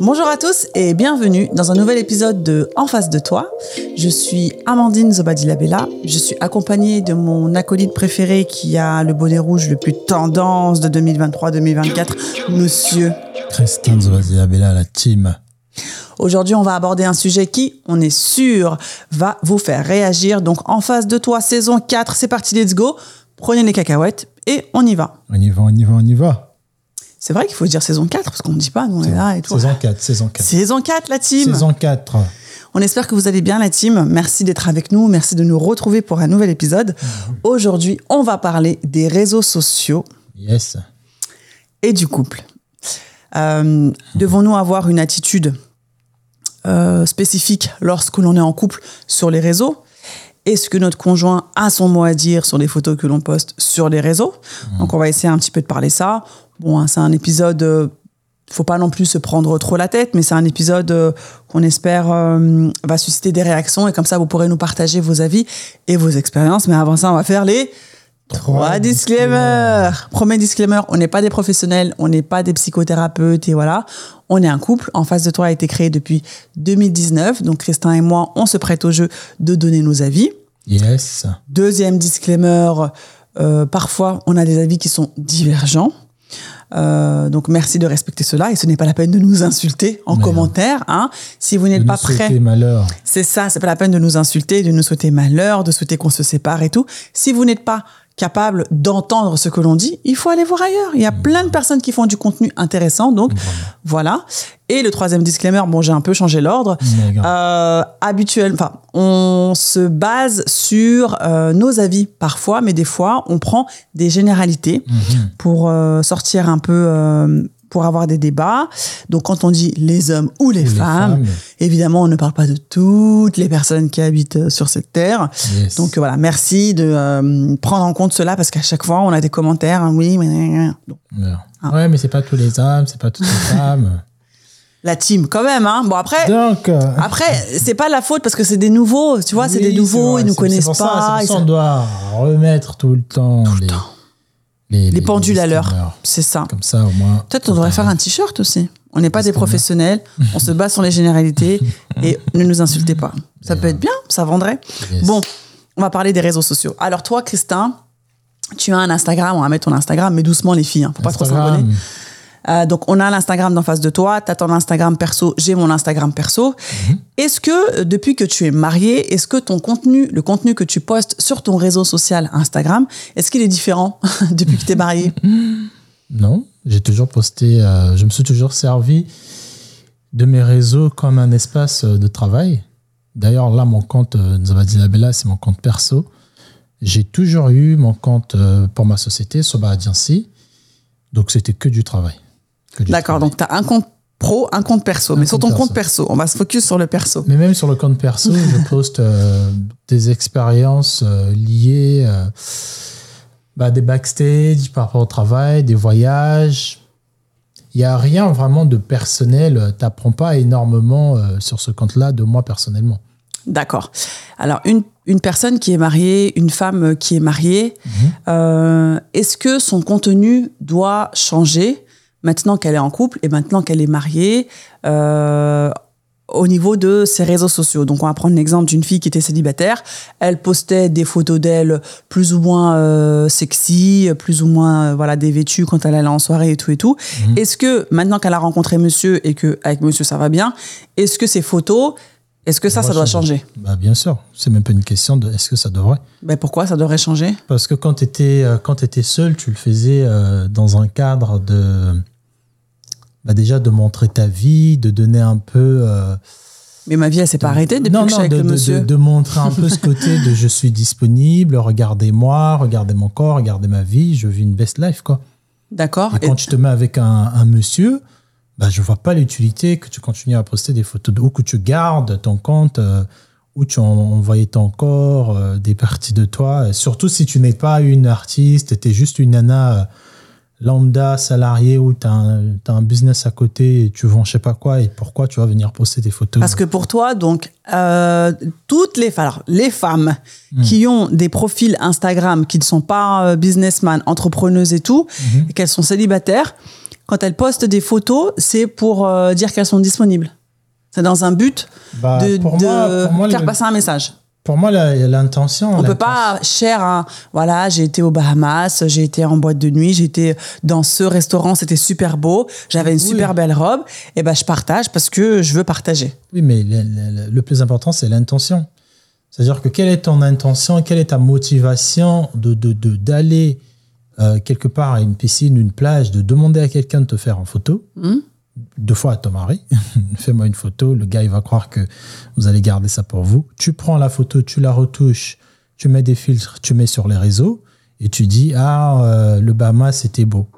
Bonjour à tous et bienvenue dans un nouvel épisode de En face de toi. Je suis Amandine Zobadilabella. Je suis accompagnée de mon acolyte préféré qui a le bonnet rouge le plus tendance de 2023-2024, monsieur Christian Zobadilabella, la team. Aujourd'hui, on va aborder un sujet qui, on est sûr, va vous faire réagir. Donc, en face de toi, saison 4, c'est parti, let's go. Prenez les cacahuètes et on y va. On y va, on y va, on y va. C'est vrai qu'il faut dire saison 4 parce qu'on ne dit pas, nous on est là et tout. Saison 4, saison 4. Saison 4, la team. Saison 4. On espère que vous allez bien, la team. Merci d'être avec nous. Merci de nous retrouver pour un nouvel épisode. Aujourd'hui, on va parler des réseaux sociaux Yes. et du couple. Euh, Devons-nous avoir une attitude euh, spécifique lorsque l'on est en couple sur les réseaux? Est-ce que notre conjoint a son mot à dire sur les photos que l'on poste sur les réseaux? Donc, on va essayer un petit peu de parler ça. Bon, hein, c'est un épisode. euh, faut pas non plus se prendre trop la tête, mais c'est un épisode euh, qu'on espère euh, va susciter des réactions et comme ça vous pourrez nous partager vos avis et vos expériences. Mais avant ça, on va faire les Trois disclaimers. Premier disclaimer, on n'est pas des professionnels, on n'est pas des psychothérapeutes et voilà. On est un couple. En face de toi a été créé depuis 2019. Donc Christin et moi, on se prête au jeu de donner nos avis. Yes. Deuxième disclaimer, euh, parfois on a des avis qui sont divergents. Euh, donc merci de respecter cela et ce n'est pas la peine de nous insulter en Mais commentaire. Hein. Si vous n'êtes pas prêt, c'est ça, c'est pas la peine de nous insulter, de nous souhaiter malheur, de souhaiter qu'on se sépare et tout. Si vous n'êtes pas capable d'entendre ce que l'on dit, il faut aller voir ailleurs. Il y a plein de personnes qui font du contenu intéressant, donc voilà. Et le troisième disclaimer, bon, j'ai un peu changé l'ordre. Euh, habituel, enfin, on se base sur euh, nos avis parfois, mais des fois, on prend des généralités Mhm. pour euh, sortir un peu, euh, pour avoir des débats. Donc, quand on dit les hommes ou les, Ou les femmes, évidemment, on ne parle pas de toutes les personnes qui habitent euh, sur cette terre. Yes. Donc voilà, merci de euh, prendre en compte cela parce qu'à chaque fois, on a des commentaires. hein, oui, mais donc. Ah. Ouais, mais c'est pas tous les hommes, c'est pas toutes les femmes. la team quand même. Hein. Bon après, Donc. euh, après, c'est pas la faute parce que c'est des nouveaux. Tu vois, c'est des nouveaux, vrai, ils nous connaissent pour ça- pas. ils pour ça sont- on doit remettre tout le temps les, temps. Les, les pendules à l'heure. C'est ça. Comme ça, au moins. Peut-être on devrait faire un t-shirt aussi. On n'est pas des professionnels, on se base sur les généralités et ne nous insultez pas. Ça peut être bien, ça vendrait. Yes. Bon, on va parler des réseaux sociaux. Alors toi, Christin, tu as un Instagram, on va mettre ton Instagram, mais doucement les filles, hein, faut pas trop s'abonner. Euh, donc on a l'Instagram d'en face de toi, tu as ton Instagram perso, j'ai mon Instagram perso. Est-ce que euh, depuis que tu es marié, est-ce que ton contenu, le contenu que tu postes sur ton réseau social Instagram, est-ce qu'il est différent depuis que tu es marié? Non, j'ai toujours posté, euh, je me suis toujours servi de mes réseaux comme un espace de travail. D'ailleurs, là, mon compte euh, Nzabadilabella, c'est mon compte perso. J'ai toujours eu mon compte pour ma société, Soba Agency. Donc, c'était que du travail. D'accord, donc tu as un compte pro, un compte perso. Mais sur ton compte compte perso, on va se focus sur le perso. Mais même sur le compte perso, je poste euh, des expériences euh, liées euh, bah, des backstage par rapport au travail, des voyages. Il n'y a rien vraiment de personnel. Tu n'apprends pas énormément euh, sur ce compte-là de moi personnellement. D'accord. Alors, une, une personne qui est mariée, une femme qui est mariée, euh, est-ce que son contenu doit changer maintenant qu'elle est en couple et maintenant qu'elle est mariée euh, au niveau de ses réseaux sociaux Donc, on va prendre l'exemple d'une fille qui était célibataire. Elle postait des photos d'elle plus ou moins euh, sexy, plus ou moins euh, voilà dévêtue quand elle allait en soirée et tout et tout. Est-ce que maintenant qu'elle a rencontré monsieur et que avec monsieur ça va bien, est-ce que ces photos est-ce que ça, ça doit changer? Bah, bien sûr. C'est même pas une question de est-ce que ça devrait. ben Pourquoi ça devrait changer? Parce que quand tu étais, étais seul, tu le faisais euh, dans un cadre de. Bah, déjà de montrer ta vie, de donner un peu. euh, Mais ma vie, elle s'est pas arrêtée depuis non, que je suis non, avec de, le monsieur. de- de montrer un peu ce côté de je suis disponible, regardez-moi, regardez mon corps, regardez ma vie, je vis une best life, quoi. D'accord. Et quand tu te mets avec un, un monsieur, bah, je vois pas l'utilité que tu continues à poster des photos de, ou que tu gardes ton compte, euh, où tu en- envoyais ton corps, euh, des parties de toi. Euh, Surtout si tu n'es pas une artiste, tu es juste une nana euh, lambda, salariée, où tu as, un business à côté et tu vends je sais pas quoi, et pourquoi tu vas venir poster des photos? Parce que pour toi, donc, euh, toutes les, alors, les femmes Hmm. qui ont des profils Instagram qui ne sont pas businessmen, entrepreneuses et tout, Mhm. et qu'elles sont célibataires, quand elles postent des photos, c'est pour euh, dire qu'elles sont disponibles. C'est dans un but Bah, de, pour de moi- pour moi, faire le- passer un message. Pour moi, l'intention. On peut l'intention- pas cher un, voilà, j'ai été aux Bahamas, j'ai été en boîte de nuit, j'ai été dans ce restaurant, c'était super beau, j'avais une Oui. super belle robe, et ben je partage parce que je veux partager. Oui, mais le, le- le plus important, c'est l'intention. C'est-à-dire que quelle est ton intention, quelle est ta motivation de- d'aller euh, quelque part à une piscine, une plage, de demander à quelqu'un de te faire en photo, Hmm deux fois à ton mari, fais-moi une photo, le gars il va croire que vous allez garder ça pour vous. Tu prends la photo, tu la retouches, tu mets des filtres, tu mets sur les réseaux et tu dis ah euh, le Bahamas c'était beau.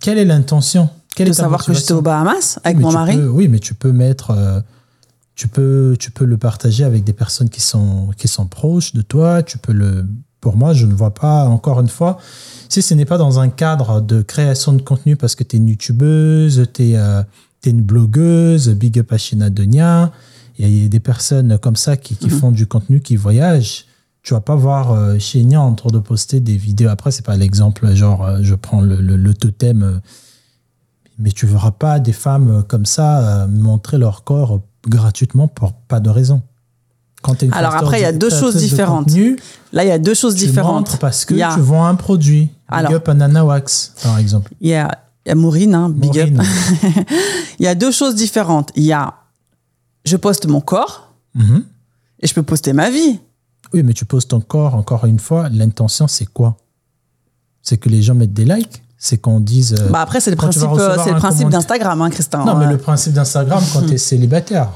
Quelle est l'intention? Quelle de est savoir que j'étais aux Bahamas avec mon mari. peux- oui, mais tu peux mettre, euh, tu peux, tu peux le partager avec des personnes qui sont, qui sont proches de toi. Tu peux le. Pour moi, je ne vois pas. Encore une fois, si ce n'est pas dans un cadre de création de contenu parce que tu es une youtubeuse, tu es, une blogueuse, big up à Denia. Il y a des personnes comme ça qui, qui font du contenu, qui voyagent. Tu vas pas voir euh, en train de poster des vidéos. Après, c'est pas l'exemple, genre, euh, je prends le, le, le totem. euh, mais tu verras pas des femmes comme ça euh, montrer leur corps gratuitement pour pas de raison. Quand t'es une Alors après, il y a de- deux choses de différentes. contenu, Là, il y a deux choses tu différentes. parce que tu vends un produit. Big Alors- up à Nana Wax, par exemple. Il y a, il y a Maureen, hein, big up. Il y a deux choses différentes. Il y a, je poste mon corps Mhm. et je peux poster ma vie. Oui, mais tu poses ton corps, encore une fois, l'intention, c'est quoi? C'est que les gens mettent des likes? C'est qu'on dise... euh, Bah après, c'est le principe, euh, c'est le principe d'Instagram, hein, Christin. Non, mais Euh, le principe d'Instagram, quand tu es célibataire.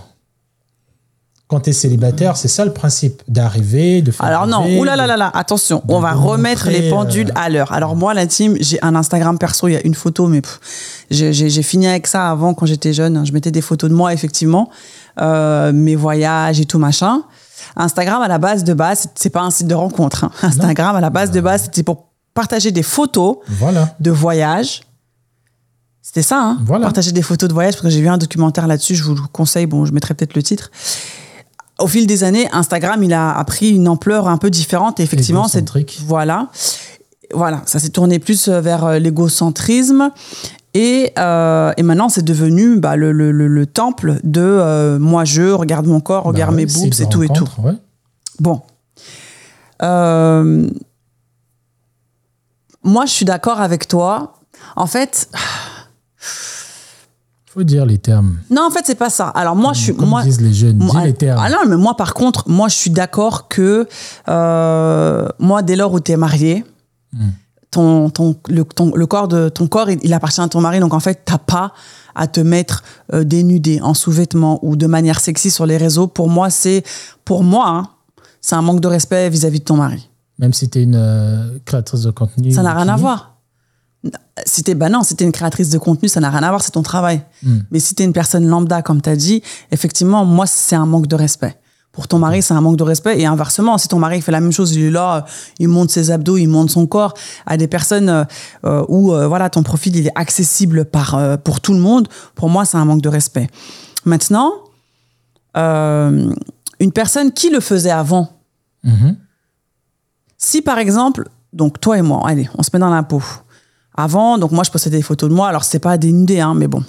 Quand tu es célibataire, c'est ça le principe, d'arriver, de faire... Alors non, oulala, de- là, là, attention, on va remettre les pendules euh, à l'heure. Alors moi, l'intime, j'ai un Instagram perso, il y a une photo, mais j'ai- fini avec ça avant quand j'étais jeune. Je mettais des photos de moi, effectivement, euh, mes voyages et tout machin. Instagram, à la base de base, c'est- pas un site de rencontre. hein. Instagram, à la base de base, c'était pour partager des photos Voilà. de voyage. C'était ça, hein Voilà. Partager des photos de voyage, parce que j'ai vu un documentaire là-dessus, je vous le conseille, bon, je mettrai peut-être le titre. Au fil des années, Instagram, il a, a pris une ampleur un peu différente, et effectivement, c'est... Voilà. Voilà, ça s'est tourné plus vers euh, l'égocentrisme. Et, euh, et maintenant, c'est devenu bah, le, le- le- le temple de euh, moi, je regarde mon corps, regarde Bah mes boobs et tout et tout. ouais. Bon. Euh, moi, je suis d'accord avec toi. En fait, faut dire les termes. non, en fait, c'est pas ça. Alors moi, je suis, Comme moi, disent les jeunes, dis les termes. ah non, mais moi, par contre, moi, je suis d'accord que euh, moi, dès lors où tu es marié, Hmm. ton, ton, le, ton- le corps de ton corps, il, il appartient à ton mari. Donc en fait, t'as pas à te mettre euh, dénudé en sous-vêtements ou de manière sexy sur les réseaux. Pour moi, c'est pour moi, hein, c'est un manque de respect vis-à-vis de ton mari. Même si tu es une euh, créatrice de contenu. Ça n'a rien à voir. Si t'es, bah non, si t'es une créatrice de contenu, ça n'a rien à voir, c'est ton travail. Hmm. Mais si t'es une personne lambda, comme t'as dit, effectivement, moi, c'est un manque de respect. Pour ton mari, c'est un manque de respect. Et inversement, si ton mari fait la même chose, il est là, il monte ses abdos, il monte son corps à des personnes euh, euh, où, euh, voilà, ton profil, il est accessible par, euh, pour tout le monde, pour moi, c'est un manque de respect. Maintenant, une personne qui le faisait avant, Mhm. si par exemple, donc toi et moi, allez, on se met dans la peau. Avant, donc moi je postais des photos de moi, alors c'est pas dénudé, hein, mais bon.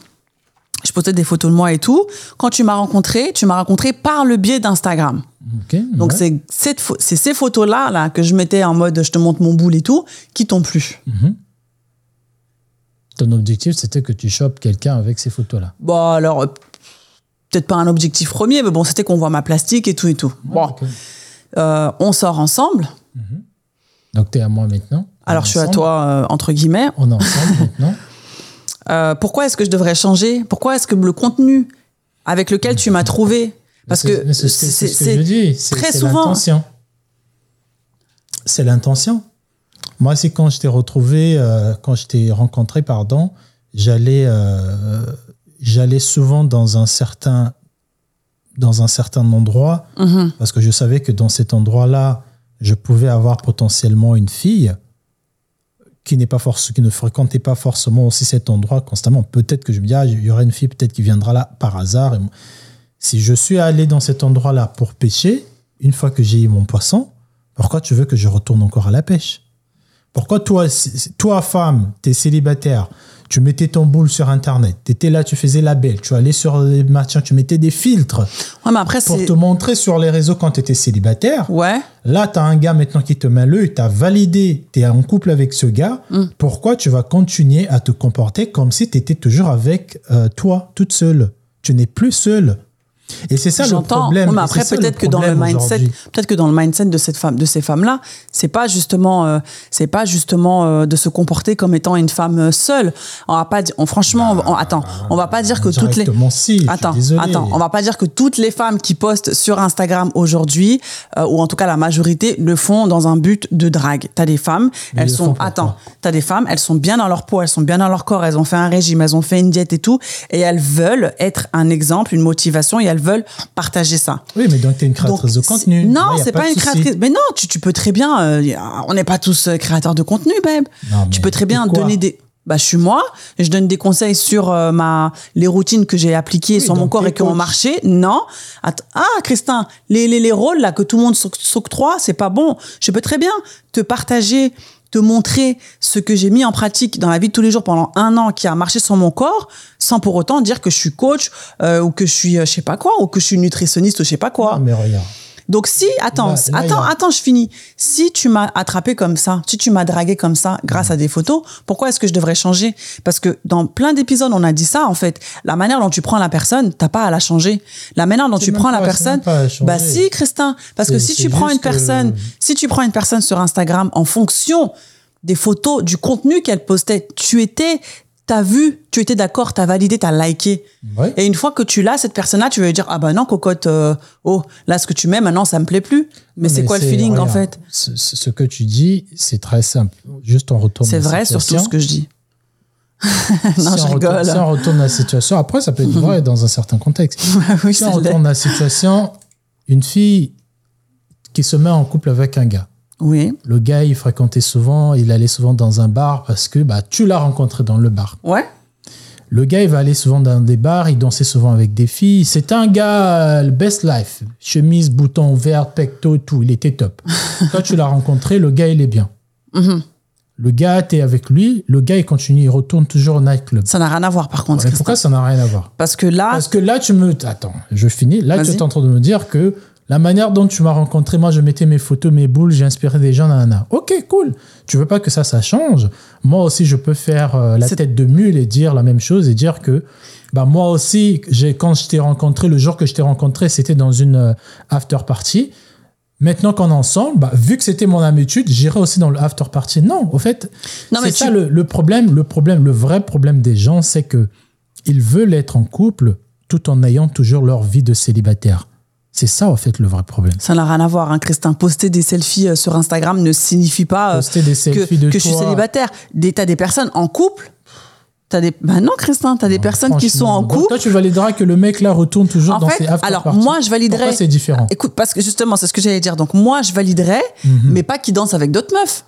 Je postais des photos de moi et tout. Quand tu m'as rencontré, tu m'as rencontré par le biais d'Instagram. Donc ouais. c'est ces photos-là là, que je mettais en mode je te montre mon boule et tout, qui t'ont plu. Mhm. Ton objectif, c'était que tu chopes quelqu'un avec ces photos-là. Bon, alors, peut-être pas un objectif premier, mais bon, c'était qu'on voit ma plastique et tout et tout. Bon, euh, on sort ensemble. Donc, tu es à moi maintenant. Alors je suis à toi, euh, entre guillemets. On est ensemble maintenant. Euh, pourquoi est-ce que je devrais changer? Pourquoi est-ce que le contenu avec lequel tu m'as trouvé? Parce que c'est ce que, je dis. Très souvent- l'intention. C'est l'intention. Moi, c'est quand je t'ai retrouvé, euh, quand je t'ai rencontré, pardon, j'allais, euh, j'allais souvent dans un certain, dans un certain endroit Mhm. parce que je savais que dans cet endroit-là, je pouvais avoir potentiellement une fille qui n'est pas force, qui ne fréquentait pas forcément aussi cet endroit constamment. Peut-être que je me dis, ah, il y aura une fille peut-être qui viendra là par hasard. Si je suis allé dans cet endroit-là pour pêcher, une fois que j'ai eu mon poisson, pourquoi tu veux que je retourne encore à la pêche? Pourquoi toi, toi femme, tu es célibataire, tu mettais ton boule sur Internet, tu étais là, tu faisais la belle, tu allais sur les machins, tu mettais des filtres Ouais, mais après, pour te montrer sur les réseaux quand tu étais célibataire. Ouais. Là, tu as un gars maintenant qui te met l'œil, tu as validé, tu es en couple avec ce gars. Mm. Pourquoi tu vas continuer à te comporter comme si tu étais toujours avec euh, toi, toute seule? Tu n'es plus seule. Et c'est ça le problème. Et après, peut-être que dans le mindset, peut-être que dans le mindset de cette femme, de ces femmes-là, c'est pas justement, euh, c'est pas justement euh, de se comporter comme étant une femme euh, seule. On va pas, on, franchement, on- attends, on va pas dire que toutes les, si, Attends, attends, on va pas dire que toutes les femmes qui postent sur Instagram aujourd'hui, euh, ou en tout cas la majorité, le font dans un but de drague. T'as des femmes, Mais elles sont, attends, t'as des femmes, elles sont bien dans leur peau, elles sont bien dans leur corps, elles ont fait un régime, elles ont fait une diète et tout, et elles veulent être un exemple, une motivation, et elles veulent partager ça. Oui, mais donc tu es une Donc, créatrice de contenu. Non, c'est pas, une créatrice. Mais non, tu, tu peux très bien. euh, on n'est pas tous euh, créateurs de contenu, babe. Non, tu peux très bien donner des. Bah, je suis moi. Je donne des conseils sur euh, ma les routines que j'ai appliquées Oui, sur mon corps et qui ont marché. Non. Att- ah, Christin, les, les, les rôles là que tout le monde s'oc- s'octroie, c'est pas bon. Je peux très bien te partager te montrer ce que j'ai mis en pratique dans la vie de tous les jours pendant un an qui a marché sur mon corps sans pour autant dire que je suis coach euh, ou que je suis euh, je sais pas quoi ou que je suis nutritionniste ou je sais pas quoi. Non, mais regarde. Donc si, attends, Là- là, attends, a- attends, je finis. Si tu m'as attrapé comme ça, si tu m'as dragué comme ça grâce à des photos, pourquoi est-ce que je devrais changer? Parce que dans plein d'épisodes, on a dit ça en fait. La manière dont tu prends la personne, t'as pas à la changer. La manière dont tu prends la pas- personne, bah si, Christin, parce que si tu prends une personne, euh, si tu prends une personne sur Instagram en fonction des photos, du contenu qu'elle postait, tu étais T'as vu, tu étais d'accord, t'as validé, t'as liké. Ouais. Et une fois que tu l'as, cette personne-là, tu vas lui dire Ah bah non, cocotte, euh, oh, là, ce que tu mets, maintenant, ça me plaît plus. Mais c'est quoi le feeling, en fait? Ce, que tu dis, c'est très simple. Juste on retourne C'est vrai, surtout ce que je dis. non, si je on retourne- rigole. si on retourne la situation, après, ça peut être vrai dans un certain contexte. oui, si on retourne la situation, une fille qui se met en couple avec un gars. Oui, Le gars, il fréquentait souvent, il allait souvent dans un bar parce que bah, tu l'as rencontré dans le bar. ouais. Le gars, il va aller souvent dans des bars, il dansait souvent avec des filles. C'est un gars, euh, le best life. Chemise, bouton ouvert, pecto, tout. Il était top. Quand tu l'as rencontré, le gars, il est bien. Mhm. Le gars, t'es avec lui. Le gars, il continue, il retourne toujours au nightclub. Ça n'a rien à voir, par contre. Pourquoi ça n'a rien à voir? Parce que là, Parce que là, tu me. Attends, je finis. Là, tu es en train de me dire que la manière dont tu m'as rencontré, moi, je mettais mes photos, mes boules, j'ai inspiré des gens, nanana. Ok, cool. Tu veux pas que ça, ça change? Moi aussi, je peux faire euh, la tête de mule et dire la même chose et dire que. Bah, moi aussi, j'ai, quand je t'ai rencontré, le jour que je t'ai rencontré, c'était dans une euh, after party. Maintenant qu'on est ensemble, bah, vu que c'était mon habitude, j'irai aussi dans le after party. Non, au fait, c'est ça tu- le, le problème. Le problème, le vrai problème des gens, c'est que ils veulent être en couple tout en ayant toujours leur vie de célibataire. C'est ça, en fait, le vrai problème. ça n'a rien à voir, hein, Christin. Poster des selfies euh, sur Instagram ne signifie pas euh, Poster des que, selfies de que je suis célibataire. T'as des personnes en couple? T'as des, bah non, Christin, t'as des personnes qui sont en couple. toi, tu valideras que le mec là retourne toujours En dans fait, ses after alors parties. moi je validerais. Pourquoi c'est différent? Écoute, parce que justement, c'est ce que j'allais dire. Donc moi je validerais, Mhm. mais pas qu'il danse avec d'autres meufs.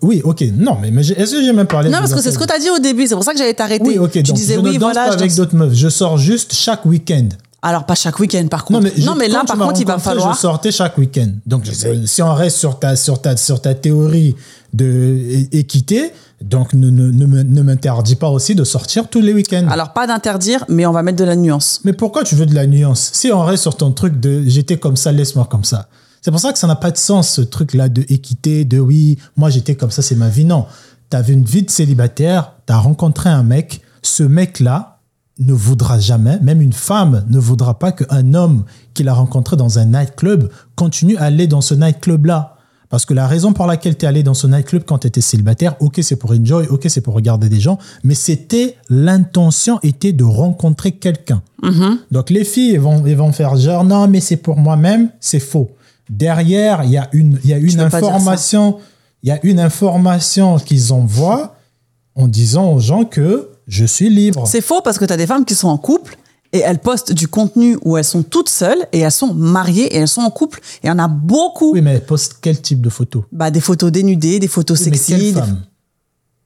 Oui, ok. Non, mais, mais est-ce que j'ai même parlé Non, parce que c'est ce que tu as dit au début. C'est pour ça que j'allais t'arrêter. Oui, ok. Tu donc disais je oui, ne danse voilà. pas avec danse- d'autres meufs. Je sors juste chaque week-end. Alors pas chaque week-end, par Non, contre. mais, non, mais là, par contre, il va falloir. Je sortais chaque week-end. Donc, je- si on reste sur ta, sur ta, sur ta théorie de équité, donc ne, ne, ne m'interdis pas aussi de sortir tous les week-ends. Alors pas d'interdire, mais on va mettre de la nuance. Mais pourquoi tu veux de la nuance? Si on reste sur ton truc de j'étais comme ça, laisse-moi comme ça. C'est pour ça que ça n'a pas de sens, ce truc-là de équité, de oui, moi j'étais comme ça, c'est ma vie. Non. Tu avais une vie de célibataire, tu as rencontré un mec, ce mec-là ne voudra jamais, même une femme ne voudra pas qu'un homme qu'il a rencontré dans un nightclub continue à aller dans ce nightclub-là. Parce que la raison pour laquelle tu es allé dans ce nightclub quand tu étais célibataire, ok, c'est pour enjoy, ok, c'est pour regarder des gens, mais c'était l'intention était de rencontrer quelqu'un. Donc les filles elles vont, elles vont faire genre non, mais c'est pour moi-même, c'est faux. Derrière, il y a une, il y a une information, il y a une information qu'ils envoient en disant aux gens que je suis libre. C'est faux parce que tu as des femmes qui sont en couple et elles postent du contenu où elles sont toutes seules et elles sont mariées et elles sont en couple. Et il y en a beaucoup. Oui, mais elle poste quel type de photo Bah, des photos dénudées, des photos Oui, mais sexy. quelle femme?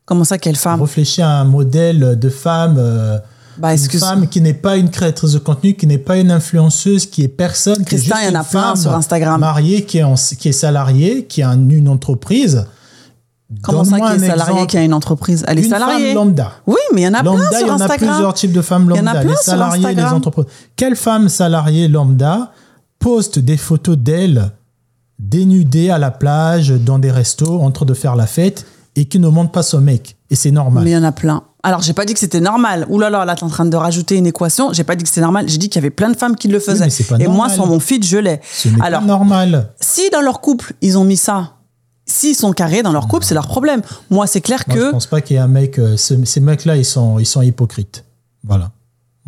Comment ça, quelle femme? Réfléchis à un modèle de femme. euh, Bah, une femme qui n'est pas une créatrice de contenu, qui n'est pas une influenceuse, qui est personne, qui est Christin, juste il y en a une plein femme sur Instagram. mariée, qui est, en- qui est salariée, qui a une entreprise. Comment ça, qui est exemple. qui a une entreprise? Elle est Une salariée. femme lambda. Oui, mais il y en a Lambda, plein il y sur en a Instagram. plusieurs types de femmes Il y en lambda. a plein les sur salariés, les Instagram. entreprises. Quelle femme salariée lambda poste des photos d'elle dénudée à la plage, dans des restos, en train de faire la fête et qui ne montre pas son mec? Et c'est normal. Mais il y en a plein. Alors, j'ai pas dit que c'était normal. Ouh là là, là, t'es en train de rajouter une équation. J'ai pas dit que c'était normal. J'ai dit qu'il y avait plein de femmes qui le faisaient. mais c'est pas Et moi, sur mon feed, je l'ai. Ce n'est Alors, pas normal. si dans leur couple, ils ont mis ça, s'ils sont carrés dans leur couple, c'est leur problème. Moi, c'est clair Moi, je que. pense pas qu'il y ait un mec. euh, ce- ces mecs-là, ils sont, ils sont hypocrites. Voilà.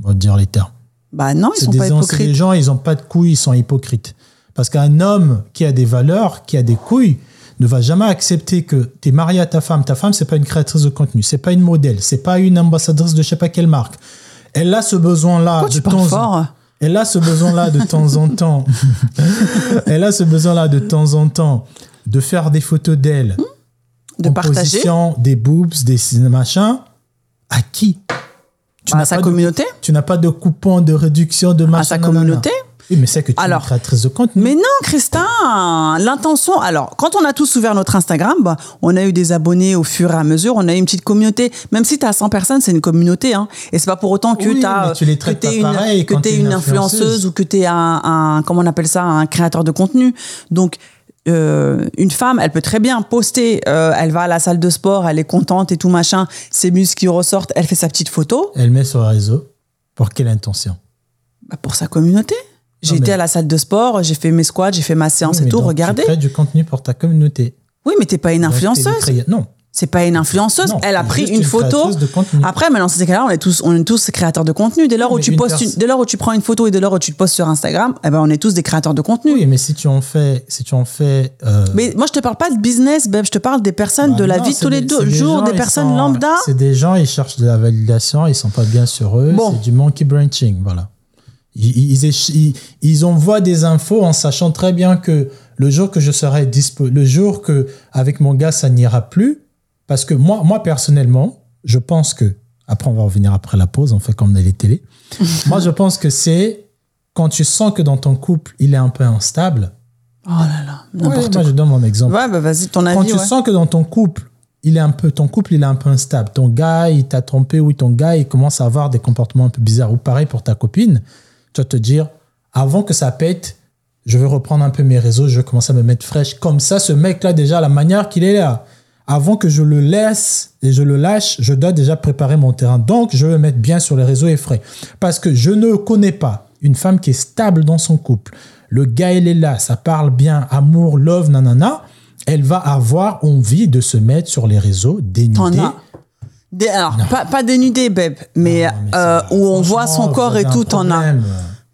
On va dire les termes. Bah non, ils sont des, pas c'est des hypocrites. gens, ils ont pas de couilles, ils sont hypocrites. Parce qu'un homme qui a des valeurs, qui a des couilles, ne va jamais accepter que tu es marié à ta femme. Ta femme, c'est pas une créatrice de contenu, c'est pas une modèle, c'est pas une ambassadrice de je sais pas quelle marque. Elle a ce besoin-là de temps fort? Elle a ce besoin-là de temps en temps. Elle a ce besoin-là de temps en temps de faire des photos d'elle. de en partager position, des boobs, des machins. À qui? Tu à n'as sa pas de- communauté? tu n'as pas de coupon de réduction de machin. À sa nanana. communauté? Oui, mais c'est que tu es Alors, une créatrice de contenu. Mais non, Christin, l'intention. Alors, quand on a tous ouvert notre Instagram, bah, on a eu des abonnés au fur et à mesure. On a eu une petite communauté. Même si tu as 100 personnes, c'est une communauté. Hein. Et c'est pas pour autant que Oui, tu as mais tu les traites pas une, pareil que une influenceuse. ou que tu es un, un- comment on appelle ça, un créateur de contenu. Donc, euh, une femme, elle peut très bien poster, euh, elle va à la salle de sport, elle est contente et tout machin, ses muscles qui ressortent, elle fait sa petite photo Elle met sur le réseau. Pour quelle intention? Bah, pour sa communauté. J'ai été mais- à la salle de sport, j'ai fait mes squats, j'ai fait ma séance Oui, et tout, regardez. Tu crées du contenu pour ta communauté. Oui, mais t'es pas une influenceuse. Non. C'est pas une influenceuse. Non, elle a pris une une photo. créatrice de contenu. Après, maintenant, dans ces cas-là, on est tous, on est tous créateurs de contenu. Dès lors Oui, où tu postes, une- dès lors où tu prends une photo et dès lors où tu te postes sur Instagram, eh ben, on est tous des créateurs de contenu. Oui, mais si tu en fais. Si tu en fais euh, Mais moi, je te parle pas de business, Beb. Je te parle des personnes bah de la non, vie c'est tous les deux c'est des jours, gens, des personnes sont- lambda. C'est des gens, ils cherchent de la validation, ils sont pas bien sur eux. Bon. C'est du monkey branching, voilà. Ils, ils- ils envoient des infos en sachant très bien que le jour que je serai dispo, le jour que avec mon gars ça n'ira plus, parce que moi, moi personnellement, je pense que après on va revenir après la pause, on fait comme dans les télés. moi, je pense que c'est quand tu sens que dans ton couple il est un peu instable. Oh là là, Ouais, moi, je donne mon exemple. Ouais, bah vas-y, ton Quand avis. tu ouais. sens que dans ton couple, il est un peu, ton couple, il est un peu instable. Ton gars, il t'a trompé ou ton gars, il commence à avoir des comportements un peu bizarres. Ou pareil pour ta copine, tu vas te dire, avant que ça pète, je vais reprendre un peu mes réseaux, je vais commencer à me mettre fraîche. Comme ça, ce mec-là, déjà, la manière qu'il est là, avant que je le laisse et je le lâche, je dois déjà préparer mon terrain. Donc, je vais me mettre bien sur les réseaux et frais. Parce que je ne connais pas une femme qui est stable dans son couple. Le gars, il est là, ça parle bien, amour, love, nanana. Elle va avoir envie de se mettre sur les réseaux, dénudée. Des- alors, pas, pas dénudé, Beb, mais, Non, mais euh, où on voit son corps et tout, t'en as.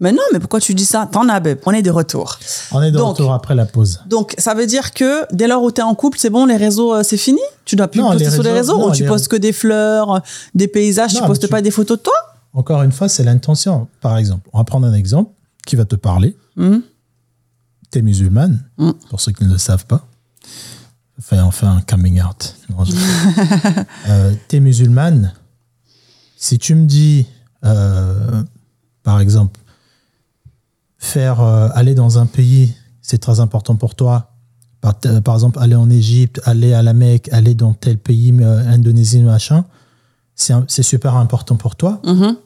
Mais non, mais pourquoi tu dis ça? T'en as. On est de retour. On est de Donc, retour après la pause. Donc, ça veut dire que dès lors où tu es en couple, c'est bon, les réseaux, euh, c'est fini? Tu dois plus Non, poster les sur les réseaux- réseaux non, ou tu les- postes que des fleurs, des paysages, tu Non, postes tu- pas des photos de toi? Encore une fois, c'est l'intention. Par exemple, on va prendre un exemple qui va te parler. Mhm. Tu es musulmane, Mm. pour ceux qui ne le savent pas. Enfin, on fait un coming out. Je- euh, tu es musulmane. Si tu me dis, euh, par exemple, faire euh, aller dans un pays, c'est très important pour toi. Par, par exemple, aller en Égypte, aller à la Mecque, aller dans tel pays, euh, Indonésie, machin, c'est super important pour toi Mhm.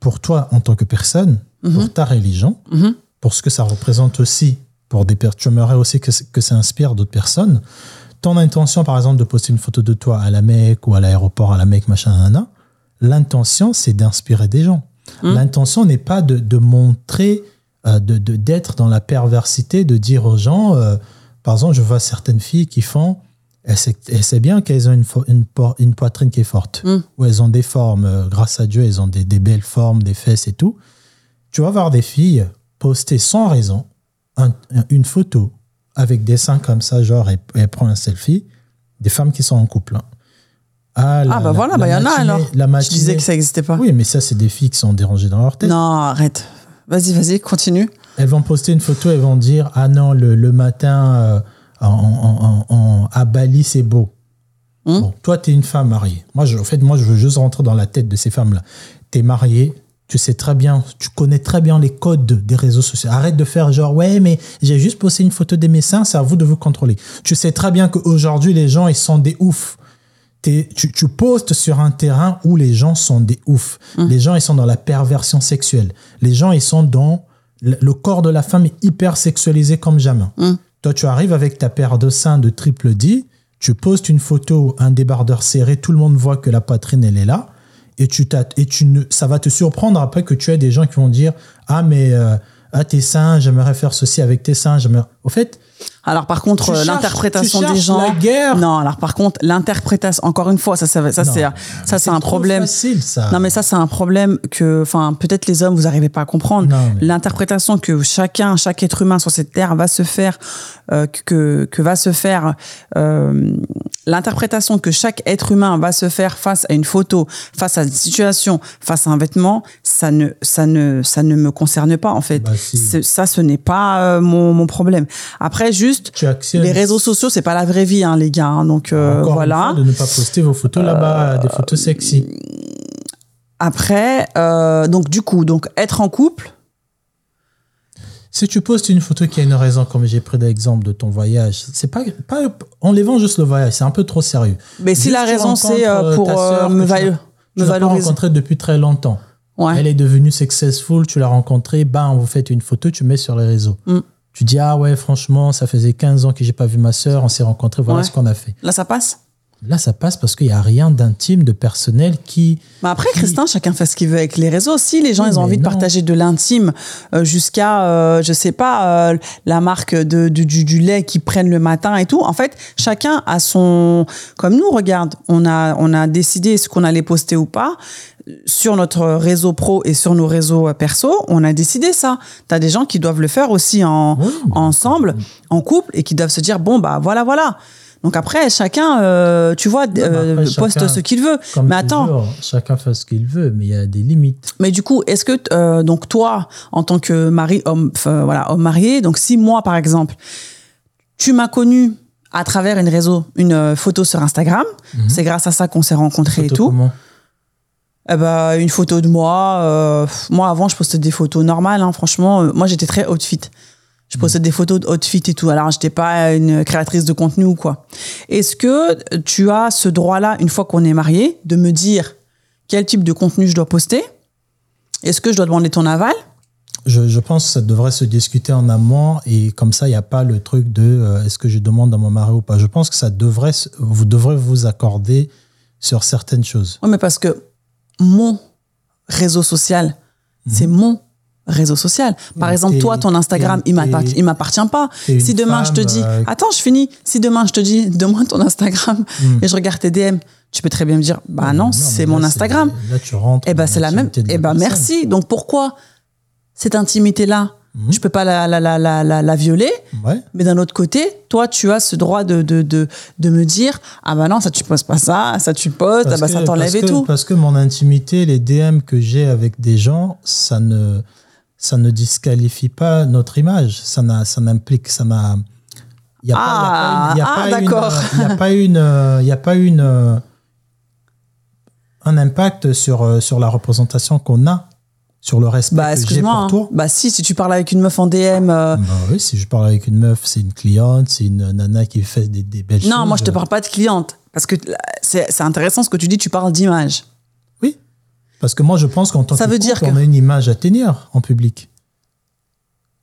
pour toi en tant que personne, pour ta religion, Mhm. pour ce que ça représente aussi pour des personnes. Tu aimerais aussi que, que ça inspire d'autres personnes. Ton intention, par exemple, de poster une photo de toi à la Mecque ou à l'aéroport à la Mecque, machin, nanana, l'intention, c'est d'inspirer des gens. L'intention n'est pas de, de montrer, euh, de de- d'être dans la perversité, de dire aux gens, euh, par exemple, je vois certaines filles qui font, elles sait bien qu'elles ont une, une, po- une poitrine qui est forte, Mm. ou elles ont des formes, euh, grâce à Dieu, elles ont des, des belles formes, des fesses et tout. Tu vas voir des filles poster sans raison un- un- une photo avec des seins comme ça, genre, et, et prend un selfie, des femmes qui sont en couple. hein. Ah, la- Ah, bah la- voilà, la bah il y en a alors. La Je matinée, disais que ça n'existait pas. Oui, mais ça, c'est des filles qui sont dérangées dans leur tête. Non, arrête. Vas-y, vas-y, continue. Elles vont poster une photo, elles vont dire Ah non, le, le matin euh, en, en- en- en- à Bali, c'est beau. Hmm? Bon, toi, tu es une femme mariée. Moi, je, en fait, moi, je veux juste rentrer dans la tête de ces femmes-là. Tu es mariée, Tu sais très bien, tu connais très bien les codes des réseaux sociaux. Arrête de faire genre, ouais, mais j'ai juste posté une photo de mes seins, c'est à vous de vous contrôler. Tu sais très bien qu'aujourd'hui, les gens, ils sont des oufs. Tu, tu, postes sur un terrain où les gens sont des oufs. Mmh. Les gens, ils sont dans la perversion sexuelle. Les gens, ils sont dans le corps de la femme est hyper sexualisé comme jamais. Mmh. Toi, tu arrives avec ta paire de seins de triple D, tu postes une photo, un débardeur serré, tout le monde voit que la poitrine, elle est là. Et, tu et tu ne, ça va te surprendre après que tu aies des gens qui vont dire Ah, mais euh, ah, tes seins, j'aimerais faire ceci avec tes seins. Au fait, alors par contre, l'interprétation des gens. La guerre. Non, alors par contre, l'interprétation. Encore une fois, ça, ça, ça c'est ça, c'est un problème. Facile, ça. Non, mais ça, c'est un problème que, enfin, peut-être les hommes, vous n'arrivez pas à comprendre. L'interprétation que chacun, chaque être humain sur cette terre va se faire, euh, que que va se faire, euh, l'interprétation que chaque être humain va se faire face à une photo, face à une situation, face à un vêtement, ça ne, ça ne, ça ne me concerne pas en fait. Bah, ça, ce n'est pas euh, mon, mon problème. Après, juste, les réseaux sociaux, c'est pas la vraie vie, hein, les gars. Hein, donc euh, voilà. de ne pas poster vos photos là-bas, des photos sexy. Après, euh, donc du coup, donc être en couple. Si tu postes une photo qui a une raison, comme j'ai pris l'exemple de ton voyage, c'est pas, pas enlevant juste le voyage, c'est un peu trop sérieux. Mais si la raison c'est euh, pour me, valoriser. Tu l'as rencontrée depuis très longtemps. Elle est devenue successful, tu l'as rencontrée, bam, vous faites une photo, tu mets sur les réseaux. Mm. Tu dis, ah ouais, franchement, ça faisait 15 ans que j'ai pas vu ma sœur, on s'est rencontrés, voilà ce qu'on a fait. Là, ça passe? Là, ça passe parce qu'il n'y a rien d'intime, de personnel qui. Mais après, Christin, chacun fait ce qu'il veut avec les réseaux. Si les gens, ils ont envie de partager de l'intime euh, jusqu'à, euh, je sais pas, euh, la marque de, du, du, lait qu'ils prennent le matin et tout. En fait, chacun a son. Comme nous, regarde, on a, on a décidé ce qu'on allait poster ou pas sur notre réseau pro et sur nos réseaux perso, on a décidé ça. Tu as des gens qui doivent le faire aussi en, ensemble, en couple, et qui doivent se dire, bon, bah voilà, voilà. Donc après, chacun, euh, tu vois, euh, poste ce qu'il veut. Mais attends. chacun fait ce qu'il veut, mais il y a des limites. Mais du coup, est-ce que, euh, donc toi, en tant que mari, homme, voilà, homme marié, donc si moi, par exemple, tu m'as connu à travers une réseau, une photo sur Instagram, mhm. c'est grâce à ça qu'on s'est rencontrés et tout. Comment? Eh ben, une photo de moi. Euh, moi, avant, je postais des photos normales. Hein, franchement, euh, moi, j'étais très outfit. Je postais des photos de outfit et tout. Alors, j'étais pas une créatrice de contenu ou quoi. Est-ce que tu as ce droit-là, une fois qu'on est marié, de me dire quel type de contenu je dois poster? Est-ce que je dois demander ton aval? Je, je, pense que ça devrait se discuter en amont et comme ça, il n'y a pas le truc de euh, est-ce que je demande à mon mari ou pas. Je pense que ça devrait, vous devrez vous accorder sur certaines choses. Oui, mais parce que mon réseau social. C'est mhm. mon réseau social. Par exemple, toi, ton Instagram, il m'appartient, m'appartient pas. Si demain je te dis, euh, attends, je finis. Si demain je te dis, donne-moi ton Instagram et je regarde tes DM, tu peux très bien me dire, bah non, c'est mon Instagram. Là, tu rentres. Et eh ben, c'est la même. Et eh ben, merci. Donc, pourquoi cette intimité-là, je mhm. Je peux pas la, la, la, la, la violer. Mais d'un autre côté, toi, tu as ce droit de, de, de, de, me dire Ah bah non, ça tu poses pas ça, ça tu poses, ah bah ça t'enlève et tout. Parce que mon intimité, les DM que j'ai avec des gens, ça ne, ça ne disqualifie pas notre image. Ça n'implique, ça n'a. Il n'y a, ah, pas, y a ah, pas une. Il n'y a pas une. Il y a pas une un impact sur, sur la représentation qu'on a sur le respect bah, que j'ai pour hein. toi. Bah si, si tu parles avec une meuf en DM. Euh, bah oui, si je parle avec une meuf, c'est une cliente, c'est une nana qui fait des, des belles choses. Non, moi je te parle pas de cliente. Parce que c'est intéressant ce que tu dis, tu parles d'image. Oui. Parce que moi je pense qu'en tant Ça que veut dire on a une image à tenir en public.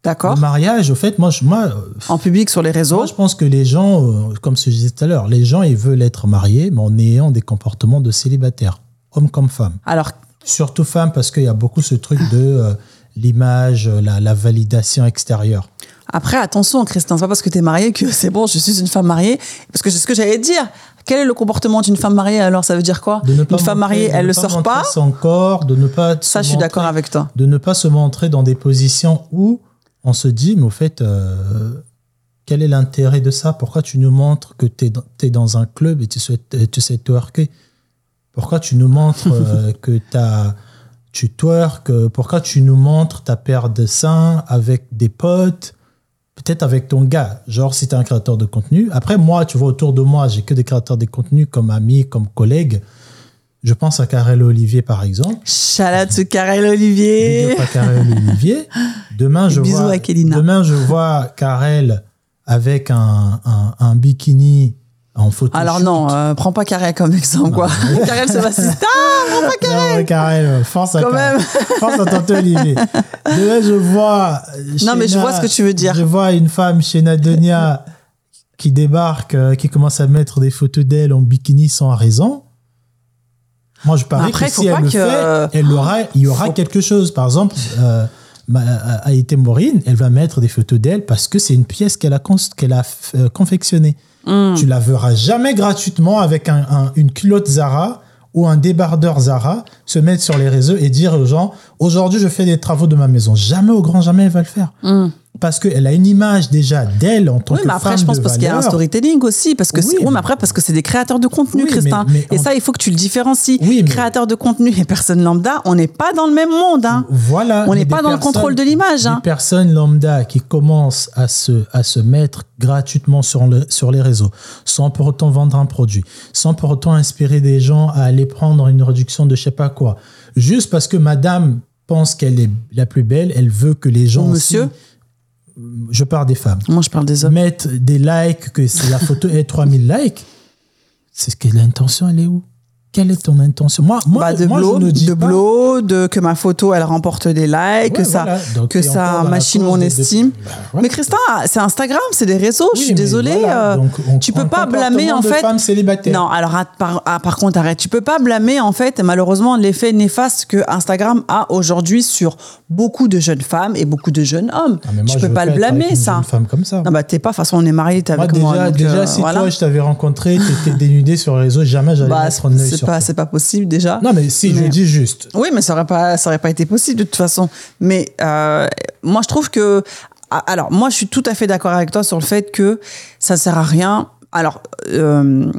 D'accord. Le mariage, au fait, moi, je, moi. En public, sur les réseaux. Moi, je pense que les gens, euh, comme ce que je disais tout à l'heure, les gens, ils veulent être mariés, mais en ayant des comportements de célibataire, homme comme femme. Alors, Surtout femme, parce qu'il y a beaucoup ce truc de euh, l'image, la, validation extérieure. Après, attention, Christian, c'est pas parce que tu es marié que c'est bon, je suis une femme mariée. Parce que c'est ce que j'allais dire. Quel est le comportement d'une femme mariée alors? Ça veut dire quoi? Une femme mariée, elle ne le sort pas? Son corps, de ne pas. Ça, je suis d'accord avec toi. De ne pas se montrer dans des positions où on se dit, mais au fait, euh, quel est l'intérêt de ça? Pourquoi tu nous montres que tu es, dans un club et tu sais, tu sais twerker pourquoi tu nous montres euh, que as, tu twerk Pourquoi tu nous montres ta paire de seins avec des potes Peut-être avec ton gars, genre si tu es un créateur de contenu. Après, moi, tu vois, autour de moi, j'ai que des créateurs de contenu comme amis, comme collègues. Je pense à Karel Olivier, par exemple. Shout Karel Olivier. Big up à Karel Olivier. Demain, je bisous vois, à Kélina. demain, je vois Karel avec un, un, un bikini en photo. Alors non, euh, prends pas Karel comme exemple, quoi. Va se ah, prends pas Karel. Non, Karel, force à Quand même. Force à tonton Olivier. Demain, je vois. euh, Non, mais je vois ce que tu veux dire. Je vois une femme chez Nadonia qui débarque, euh, qui commence à mettre des photos d'elle en bikini sans raison. Moi, je parie Après, que si pas elle le que- euh, fait, elle aura, il y aura Faut- quelque chose. Par exemple, euh, Aïté Maureen, elle va mettre des photos d'elle parce que c'est une pièce qu'elle a, qu'elle a euh, confectionnée. Hmm. Tu la verras jamais gratuitement avec un- un- une culotte Zara ou un débardeur Zara se mettre sur les réseaux et dire aux gens aujourd'hui je fais des travaux de ma maison. Jamais au grand jamais elle va le faire. Hmm. Parce qu'elle a une image déjà d'elle en tant Oui, que mais après, femme je pense de parce qu'il y a un storytelling aussi. Parce que Oui, oui, mais- après, parce que c'est des créateurs de contenu, Oui, Christin. mais et ça, il faut que tu le différencies. Oui, mais- Créateurs de contenu et personnes lambda, on n'est pas dans le même monde. Hein. Voilà. On n'est pas dans le contrôle de l'image. Hein. Des personnes lambda qui commencent à se, à se mettre gratuitement sur, le, sur les réseaux, sans pour autant vendre un produit, sans pour autant inspirer des gens à aller prendre une réduction de je sais pas quoi. Juste parce que madame pense qu'elle est la plus belle, elle veut que les gens. Ou monsieur. aussi- je parle des femmes. Moi, je parle des hommes. Mettre des likes, que c'est la photo ait 3000 likes. C'est ce que l'intention, elle est où? Quelle est ton intention? Moi, moi, Bah, de moi blow, je ne dis de pas. blow, de que ma photo elle remporte des likes, que ça. Donc, que ça la machine mon de- de- estime. Bah, voilà. Mais Christin, c'est Instagram, c'est des réseaux. je suis désolée. voilà. euh, Donc, on- tu peux pas blâmer en de fait. femme célibataire. Non, alors ah, par, ah, par contre, arrête. Tu peux pas blâmer en fait, malheureusement, l'effet néfaste que Instagram a aujourd'hui sur beaucoup de jeunes femmes et beaucoup de jeunes hommes. Ah, moi, tu peux pas le avec blâmer une ça. jeune femme comme ça. Non bah t'es pas. De toute façon, on est mariés, t'es avec moi. déjà euh, si toi, je t'avais rencontré, tu étais dénudé sur les réseaux, jamais j'allais Bah, mettre c'est pas, c'est pas possible déjà. Non, mais si, je Mais- dis juste. Oui, mais ça aurait pas, ça aurait pas été possible de toute façon. Mais euh, moi, je trouve que, alors, moi, je suis tout à fait d'accord avec toi sur le fait que ça sert à rien. Alors, euh,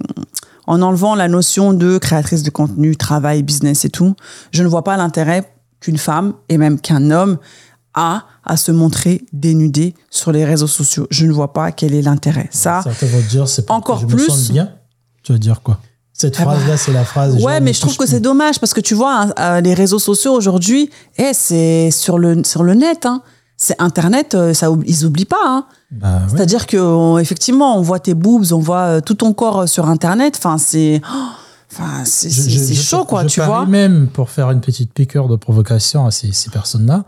en enlevant la notion de créatrice de contenu, travail, business et tout, je ne vois pas l'intérêt qu'une femme et même qu'un homme a à se montrer dénudé sur les réseaux sociaux. Je ne vois pas quel est l'intérêt. Ça, vont te dire, c'est Encore que je me plus- sente bien. Tu vas dire quoi? Cette Ah bah. phrase-là, c'est la phrase. Ouais, mais je trouve que c'est dommage parce que tu vois, hein, euh, les réseaux sociaux aujourd'hui, eh, c'est sur le, sur le net. Hein. C'est Internet, euh, ça, ils oublient pas. Hein. Bah, ouais. C'est-à-dire que on- effectivement, on voit tes boobs, on voit euh, tout ton corps sur Internet. Enfin, c'est, oh, enfin, c'est chaud, quoi. je tu vois. même, pour faire une petite piqûre de provocation à ces, ces personnes-là,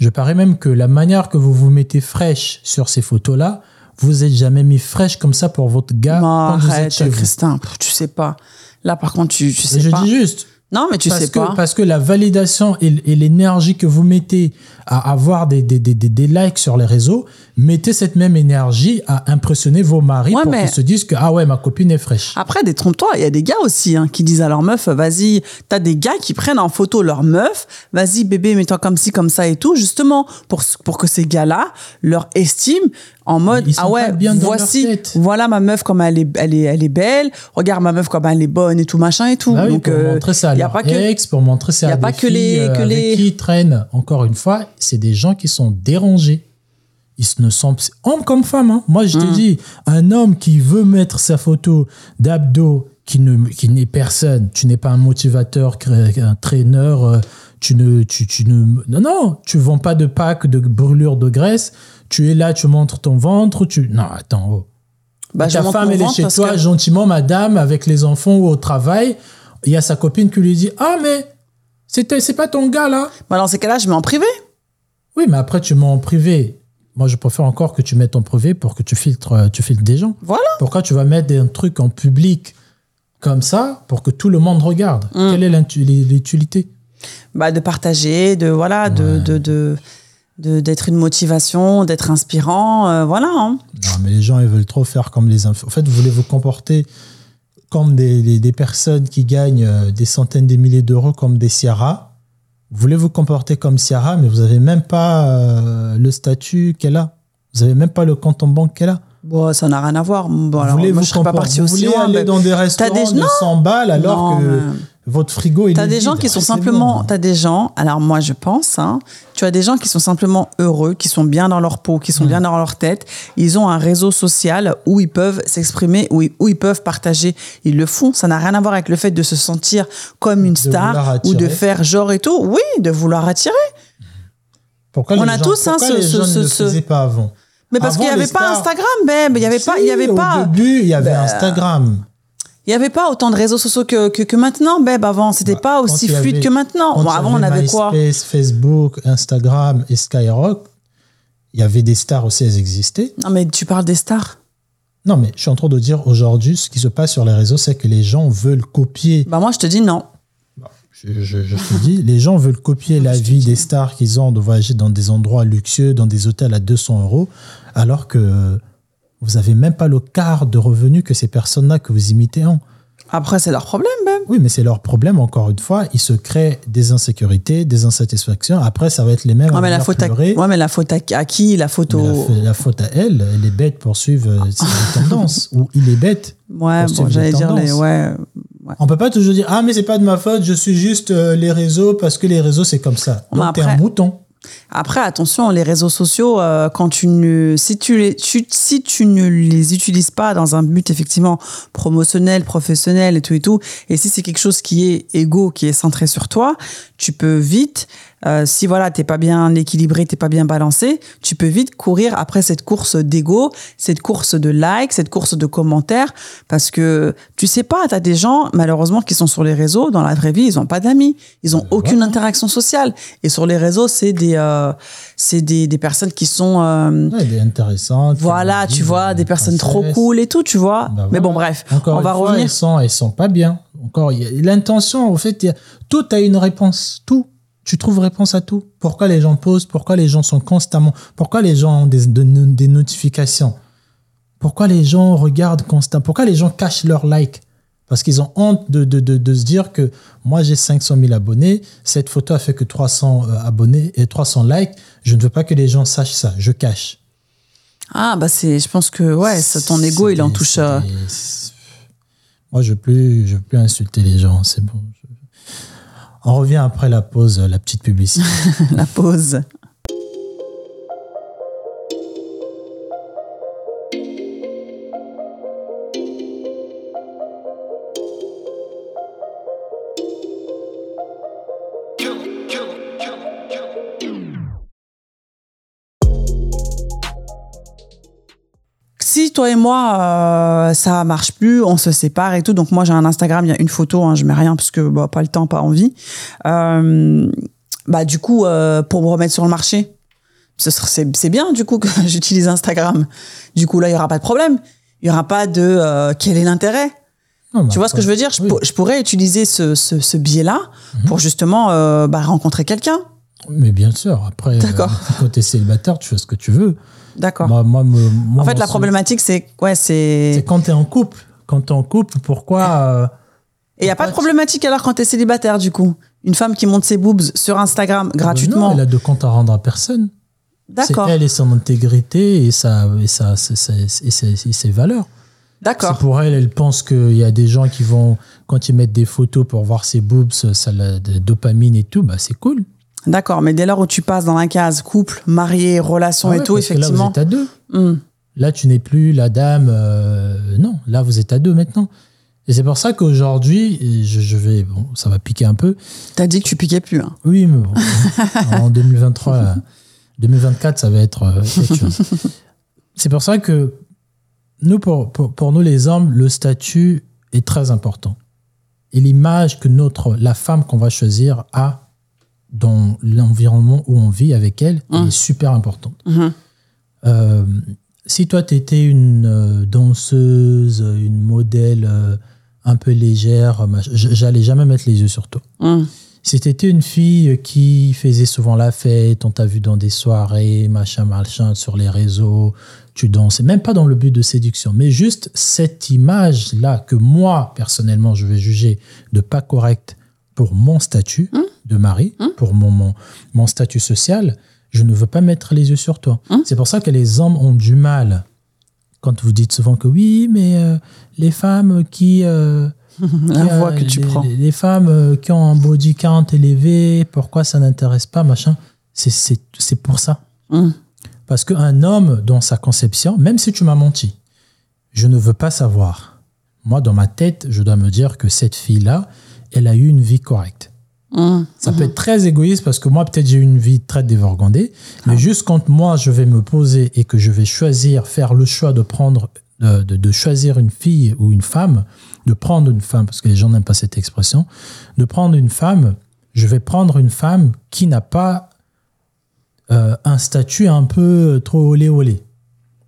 je parie même que la manière que vous vous mettez fraîche sur ces photos-là, vous êtes jamais mis fraîche comme ça pour votre gars Non, quand vous êtes arrête, chez. Christin. Tu sais pas. Là, par contre, tu, tu sais je pas. dis juste. Non, mais tu parce sais que, pas. Parce que la validation et, et l'énergie que vous mettez à avoir des, des, des, des- des likes sur les réseaux, mettez cette même énergie à impressionner vos maris Ouais, pour qu'ils se disent que ah ouais, ma copine est fraîche. Après, détrompe-toi, il y a des gars aussi hein, qui disent à leur meuf, vas-y, t'as des gars qui prennent en photo leur meuf, vas-y bébé, mets-toi comme ci, comme ça et tout, justement, pour, pour que ces gars-là leur estiment en mode, ah ouais, bien voici, voilà ma meuf comme elle est, elle, est, elle est belle, regarde ma meuf comme elle est bonne et tout, machin et tout. Bah oui, Donc, pour euh, montrer ça à y a pas que- ex, pour montrer ça y a à pas des que les- euh, que avec les- qui traînent. Encore une fois, c'est des gens qui sont dérangés. Ils ne sont hommes comme femmes. hein. Moi, je te Mm. dis, un homme qui veut mettre sa photo d'abdos, qui ne, qui n'est personne, tu n'es pas un motivateur, un traîneur, euh, tu ne, tu, tu ne, non, non, tu vends pas de pack de brûlure de graisse. Tu es là, tu montres ton ventre, tu, non, attends, oh. bah, Ta femme, elle est chez toi, que- gentiment, madame, avec les enfants ou au travail. Il y a sa copine qui lui dit Ah, mais c'était, c'est pas ton gars, là. Bah, dans ces cas-là, je mets en privé. Oui, mais après, tu mets en privé. Moi, je préfère encore que tu mettes en privé pour que tu filtres, euh, tu filtres des gens. Voilà. Pourquoi tu vas mettre un truc en public comme ça pour que tout le monde regarde? Mm. Quelle est l'utilité? Bah, de partager, de, voilà, de, de, de, de- d'être une motivation, d'être inspirant, euh, voilà. hein. Non, mais les gens, ils veulent trop faire comme les infos. En fait, vous voulez vous comporter comme des, des- des personnes qui gagnent euh, des centaines de milliers d'euros, comme des Ciara. Vous voulez vous comporter comme Ciara, mais vous n'avez même pas euh, le statut qu'elle a. Vous n'avez même pas le compte en banque qu'elle a. Bon, ça n'a rien à voir. Bon, vous alors, voulez, moi, vous je serais pas vous aussi loin. aller mais- dans des restaurants des- de non. 100 balles alors Non, que mais- votre frigo, il T'as est des gens qui sont simplement, t'as des gens, alors moi je pense, hein, tu as des gens qui sont simplement heureux, qui sont bien dans leur peau, qui sont Mm. bien dans leur tête. Ils ont un réseau social où ils peuvent s'exprimer, où, ils- où ils peuvent partager. Ils le font. Ça n'a rien à voir avec le fait de se sentir comme une De star ou de faire genre et tout. Oui, de vouloir attirer. Pourquoi On les a gens, tous, hein, ce- les ce- gens ce- ne ce- pas avant? Mais parce qu'il n'y avait pas Instagram, babe. Il n'y avait pas, il y avait Au pas. début, il y avait Ben, Instagram. Il n'y avait pas autant de réseaux sociaux que, que, que maintenant, Beb, avant. C'était Bah, pas aussi fluide avait- que maintenant. Bon, avant, on avait quoi Facebook, Instagram et Skyrock, il y avait des stars aussi, elles existaient. Non, mais tu parles des stars. Non, mais je suis en train de dire aujourd'hui, ce qui se passe sur les réseaux, c'est que les gens veulent copier. Bah, moi, je te dis non. Je, je- je te dis, les gens veulent copier la vie des stars qu'ils ont de voyager dans des endroits luxueux, dans des hôtels à 200 euros, alors que vous n'avez même pas le quart de revenus que ces personnes-là que vous imitez ont. Après, c'est leur problème, Beb. Oui, mais c'est leur problème, encore une fois. Ils se créent des insécurités, des insatisfactions. Après, ça va être les mêmes Ouais, mais la faute à, ouais, mais la faute à, à qui La faute Mais au. la, fa- la faute à elle, elle est bête pour suivre euh, ses tendances. Ou il est bête. Ouais, bon, j'allais les dire les. Ouais. ouais. On peut pas toujours dire Ah, mais c'est pas de ma faute, je suis juste euh, les réseaux parce que les réseaux, c'est comme ça. Donc, t'es un mouton. Après, attention, les réseaux sociaux, euh, quand tu ne, si tu les, tu- si tu ne les utilises pas dans un but effectivement promotionnel, professionnel et tout et tout, et si c'est quelque chose qui est égo, qui est centré sur toi, tu peux vite, euh, si voilà, t'es pas bien équilibré, t'es pas bien balancé, tu peux vite courir après cette course d'ego, cette course de likes, cette course de commentaires, parce que tu sais pas, t'as des gens malheureusement qui sont sur les réseaux, dans la vraie vie, ils ont pas d'amis, ils ont aucune interaction sociale, et sur les réseaux, c'est des, euh, c'est des, des personnes qui sont, euh, Ouais, des intéressantes. voilà, tu vois, des personnes trop cool et tout, tu vois. Bah Mais bon, bref, Encore on va fois, revenir. Elles sont, elles sont pas bien. Encore, l'intention, au fait, a- tout a une réponse. Tout. Tu trouves réponse à tout. Pourquoi les gens posent? Pourquoi les gens sont constamment? Pourquoi les gens ont des, de- des notifications? Pourquoi les gens regardent constamment? Pourquoi les gens cachent leurs likes? Parce qu'ils ont honte de, de, de, se dire que moi j'ai 500 000 abonnés, cette photo a fait que 300 euh, abonnés et 300 likes. Je ne veux pas que les gens sachent ça. Je cache. Ah, bah c'est, je pense que, ouais, ça, ton ego, il en touche. Moi, je ne veux plus, je veux plus insulter les gens, c'est bon. Je- On revient après la pause, la petite publicité. la pause. Toi et moi, euh, ça marche plus, on se sépare et tout. Donc moi, j'ai un Instagram, il y a une photo, hein, je mets rien parce que bah, pas le temps, pas envie. Euh, bah du coup, euh, pour me remettre sur le marché, ce c'est bien du coup que j'utilise Instagram. Du coup là, il y aura pas de problème. Il y aura pas de euh, quel est l'intérêt? Mais Tu vois ce que je veux dire? Je, oui. pour- je pourrais utiliser ce, ce, ce biais-là pour justement euh, bah, rencontrer quelqu'un. Mais bien sûr, après, euh, quand tu es célibataire, tu fais ce que tu veux. D'accord. Moi, moi, me- moi, en fait, la problématique, c'est ouais, C'est c'est quand tu es en couple. Quand tu es en couple, pourquoi. euh, et il y a pas de problématique alors quand tu es célibataire du coup? Une femme qui monte ses boobs sur Instagram gratuitement. Non, elle a de compte à rendre à personne. C'est D'accord. elle et son intégrité et, sa, et, sa, et ses- et ses valeurs. C'est D'accord. pour elle, elle pense qu'il y a des gens qui vont, quand ils mettent des photos pour voir ses boobs, ça, la de dopamine et tout, bah c'est cool. D'accord, mais dès lors où tu passes dans la case couple, marié, relation Ah et tout, parce que Là, effectivement. vous êtes à deux. Hmm. Là, tu n'es plus la dame. euh, non, là, vous êtes à deux maintenant. Et c'est pour ça qu'aujourd'hui, je, je vais, bon, ça va piquer un peu. T'as dit que tu piquais plus. Hein. Oui, mais bon, en 2023, là, 2024, ça va être euh, quelque chose. C'est pour ça que nous, pour, pour, pour nous les hommes, le statut est très important. Et l'image que notre, la femme qu'on va choisir a dans l'environnement où on vit avec elle, elle Hum. est super importante. Mhm. Euh, si toi, tu étais une euh, danseuse, une modèle euh, un peu légère, j'allais jamais mettre les yeux sur toi. Hmm. Si t'étais une fille qui faisait souvent la fête, on t'a vu dans des soirées, machin, machin, sur les réseaux, tu dansais, même pas dans le but de séduction, mais juste cette image-là que moi, personnellement, je vais juger de pas correcte pour mon statut de mari, pour mon, mon, mon statut social, je ne veux pas mettre les yeux sur toi. Hum. C'est pour ça que les hommes ont du mal, quand vous dites souvent que oui, mais euh, les femmes qui... euh, La a voix que tu les, prends. Les, femmes euh, qui ont un body count élevé, pourquoi ça n'intéresse pas, machin C'est- pour ça. Hum. Parce qu'un homme, dans sa conception, même si tu m'as menti, je ne veux pas savoir. Moi, dans ma tête, je dois me dire que cette fille-là, elle a eu une vie correcte. Hum. Ça peut être très égoïste parce que moi, peut-être, j'ai eu une vie très dévergondée. Mais juste quand moi, je vais me poser et que je vais choisir, faire le choix de prendre, de, de- de choisir une fille ou une femme, de prendre une femme, parce que les gens n'aiment pas cette expression, de prendre une femme, je vais prendre une femme qui n'a pas euh, un statut un peu trop olé olé.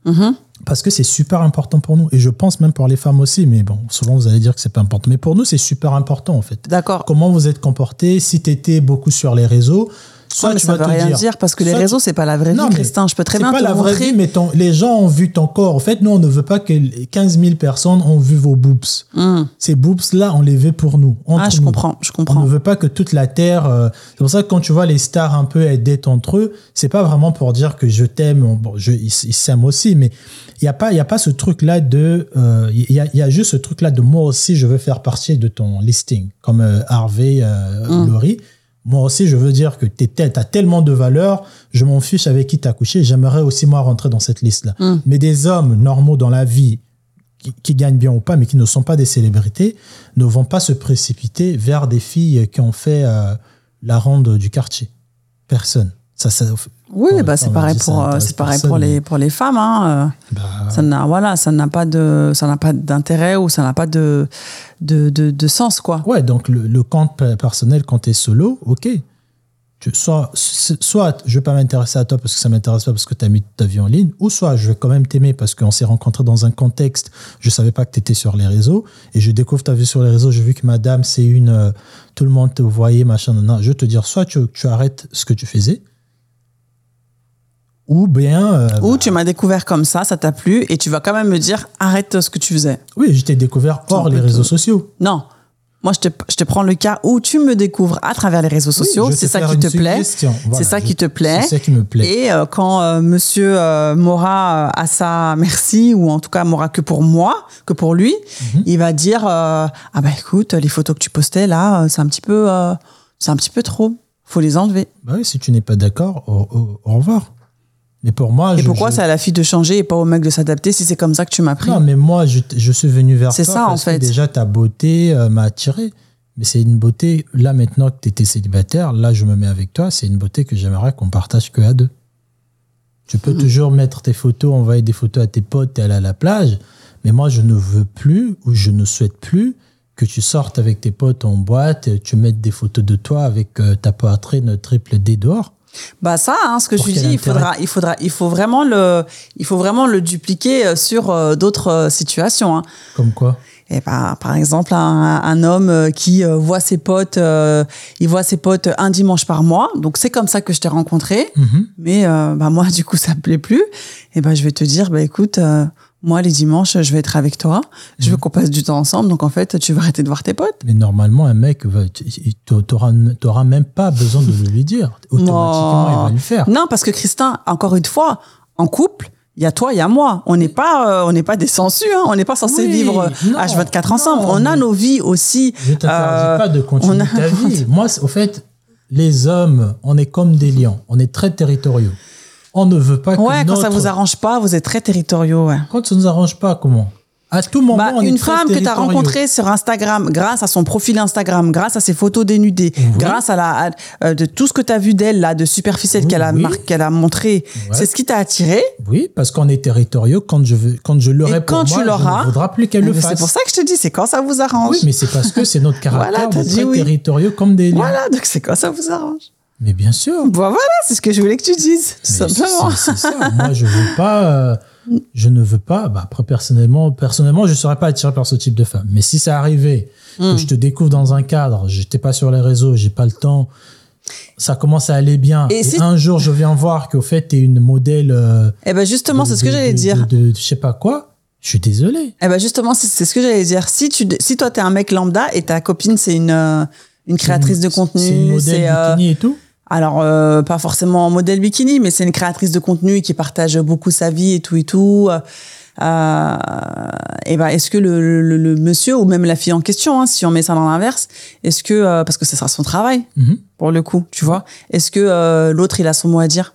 Mhm. Parce que c'est super important pour nous. Et je pense même pour les femmes aussi. Mais bon, souvent vous allez dire que c'est pas important. Mais pour nous, c'est super important en fait. D'accord. Comment vous êtes comporté Si tu étais beaucoup sur les réseaux, soit mais tu ça vas veut te rien dire. dire parce que les soit tu- réseaux, c'est pas la vraie Non, vie, Christin. Je peux très c'est bien pas te la vraie vie, mais ton- les gens ont vu ton corps. En fait, nous, on ne veut pas que les 15 000 personnes ont vu vos boobs. Hum. Ces boobs-là, on les veut pour nous. Ah, je nous. comprends, je On comprends. ne veut pas que toute la terre. euh, c'est pour ça que quand tu vois les stars un peu aider entre eux, c'est pas vraiment pour dire que je t'aime. Bon, je, ils s'aiment aussi, mais il y a pas, il y a pas ce truc là de. euh, Il y, a, il y a juste ce truc là de moi aussi, je veux faire partie de ton listing, comme euh, Harvey, Mm. Laurie. Moi aussi, je veux dire que tu as tellement de valeur, je m'en fiche avec qui tu as couché, j'aimerais aussi moi rentrer dans cette liste-là. Mm. Mais des hommes normaux dans la vie, qui, qui gagnent bien ou pas, mais qui ne sont pas des célébrités, ne vont pas se précipiter vers des filles qui ont fait euh, la ronde du quartier. Personne. Ça, ça, Oui, bah, c'est pareil pour, euh, c'est pareil pour les, pour les femmes. Hein. euh. bah, Ça n'a voilà, ça n'a pas de ça n'a pas d'intérêt ou ça n'a pas de de, de, de sens quoi. ouais, donc le, le compte pe- personnel, quand tu es solo, ok. Tu, soit, soit je vais pas m'intéresser à toi parce que ça m'intéresse pas parce que tu as mis ta vie en ligne, ou soit je vais quand même t'aimer parce qu'on s'est rencontrés dans un contexte, je savais pas que tu étais sur les réseaux, et je découvre ta vie sur les réseaux, j'ai vu que madame, c'est une. euh, tout le monde te voyait, machin, nan, nan. Je vais te dire, soit tu, tu arrêtes ce que tu faisais, ou bien. euh, Ou bah, tu m'as découvert comme ça, ça t'a plu et tu vas quand même me dire arrête ce que tu faisais. oui, je t'ai découvert hors les réseaux sociaux. Non. Moi, je te, je te prends le cas où tu me découvres à travers les réseaux sociaux. c'est ça qui te plaît. Voilà, c'est ça je- qui te plaît. C'est ça qui me plaît. Et euh, quand euh, Monsieur euh, Mora a sa merci, ou en tout cas Mora que pour moi, que pour lui, Mhm. il va dire ah bah écoute, les photos que tu postais là, c'est un petit peu, c'est un petit peu trop. Faut les enlever. Bah oui, si tu n'es pas d'accord, au, au- au revoir. Mais pour moi, Et je, pourquoi je- c'est à la fille de changer et pas au mec de s'adapter si c'est comme ça que tu m'as pris Non, mais moi, je, je suis venu vers C'est toi ça, en parce fait. que déjà ta beauté euh, m'a attiré. Mais c'est une beauté, là maintenant que tu étais célibataire, là je me mets avec toi, c'est une beauté que j'aimerais qu'on partage que à deux. Tu peux toujours mettre tes photos, envoyer des photos à tes potes, t'es allé à la plage, mais moi je ne veux plus ou je ne souhaite plus que tu sortes avec tes potes en boîte, tu mettes des photos de toi avec euh, ta poitrine triple D dehors. Bah ça, hein, ce que je dis, il faudra, il faudra, il faut vraiment le, il faut vraiment le dupliquer euh, sur euh, d'autres euh, situations. hein. Comme quoi? Et bah, par exemple, un, un homme qui voit ses potes, euh, il voit ses potes un dimanche par mois. Donc c'est comme ça que je t'ai rencontré. Mhm. Mais euh, bah moi, du coup, ça me plaît plus. Et ben, je vais te dire, bah écoute, euh, moi les dimanches, je vais être avec toi. Je veux Mhm. qu'on passe du temps ensemble. Donc en fait, tu vas arrêter de voir tes potes. Mais normalement, un mec, tu n'auras même pas besoin de le lui dire. Automatiquement, il va le faire. Non, parce que Christin, encore une fois, en couple. Il y a toi, il y a moi. On n'est pas, euh, on n'est pas des sensus. Hein. On n'est pas censé Oui, vivre euh, non, H24 ensemble. non, on a nos vies aussi. Je t'interdis Euh, pas de continuer a- ta vie. Moi, au fait, les hommes, on est comme des lions. On est très territoriaux. On ne veut pas que Ouais, quand ça vous arrange pas, vous êtes très territoriaux. Ouais. Quand ça nous arrange pas, comment? À tout moment, Bah, on une femme que tu as rencontrée sur Instagram, grâce à son profil Instagram, grâce à ses photos dénudées, grâce à la à- euh, de tout ce que tu as vu d'elle là, de superficiel Oui, qu'elle a oui. mar- qu'elle a montré, c'est ce qui t'a attiré. Oui, parce qu'on est territoriaux. Quand je veux, quand je l'aurai pour quand tu moi, l'auras, je ne voudrais plus qu'elle le fasse. C'est pour ça que je te dis, c'est quand ça vous arrange. Oui, mais c'est parce que c'est notre caractère Voilà, dit très territoriaux comme des. Voilà, donc c'est quand ça vous arrange. Mais bien sûr. Bon, voilà, c'est ce que je voulais que tu dises, tout simplement. c'est- C'est ça. Moi, je veux pas. euh, je ne veux pas. Bah, après, personnellement, personnellement, je serais pas attiré par ce type de femme. Mais si ça arrivait Hmm. que je te découvre dans un cadre, j'étais pas sur les réseaux, j'ai pas le temps. Ça commence à aller bien. Et Et, si- un jour, je viens voir qu'au fait, t'es une modèle. euh, Eh ben justement, de- c'est ce que j'allais dire. De, de- de je sais pas quoi. Je suis désolé. Eh ben justement, c'est c'est ce que j'allais dire. Si tu, si toi t'es un mec lambda et ta copine c'est une euh, une créatrice de contenu, C'est une modèle euh, bikini et tout. Alors euh, pas forcément en modèle bikini, mais c'est une créatrice de contenu qui partage beaucoup sa vie et tout et tout. euh, euh, et ben, est-ce que le, le- le monsieur ou même la fille en question, hein, si on met ça dans l'inverse, est-ce que euh, parce que ce sera son travail Mhm. pour le coup, tu vois, est-ce que euh, l'autre il a son mot à dire?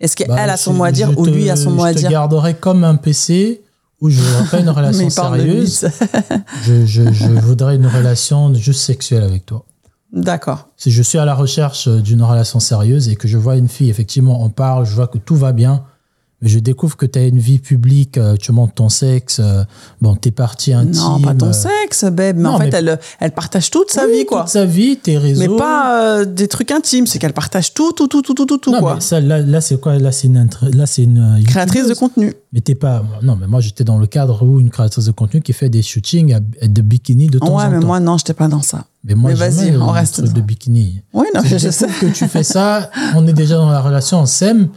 Est-ce qu'elle Bah, a son mot à dire ou lui a son mot à Je te dire? garderai comme un PC où je n'aurai pas une relation sérieuse. Je, je, je voudrais une relation juste sexuelle avec toi. D'accord. Si je suis à la recherche d'une relation sérieuse et que je vois une fille, effectivement, on parle, je vois que tout va bien, mais je découvre que tu as une vie publique, euh, tu montes ton sexe, euh, bon, tes parties intimes. Non, pas ton euh, sexe, babe. Mais non, en fait, mais- elle, elle partage toute sa oui, vie, quoi. Toute sa vie, tes réseaux. Mais pas euh, des trucs intimes, c'est qu'elle partage tout, tout, tout, tout, tout, tout, tout, Non, quoi. mais ça, là, là c'est quoi? Là, c'est une, intra- là, c'est une Créatrice de contenu. Mais t'es pas. Non, mais moi, j'étais dans le cadre où une créatrice de contenu qui fait des shootings de bikini de temps Ouais, en mais temps. moi, non, j'étais pas dans ça. mais moi, mais vas-y, on un reste truc de bikini. Oui, non, je, je sais. que tu fais ça, on est déjà dans la relation, on s'aime.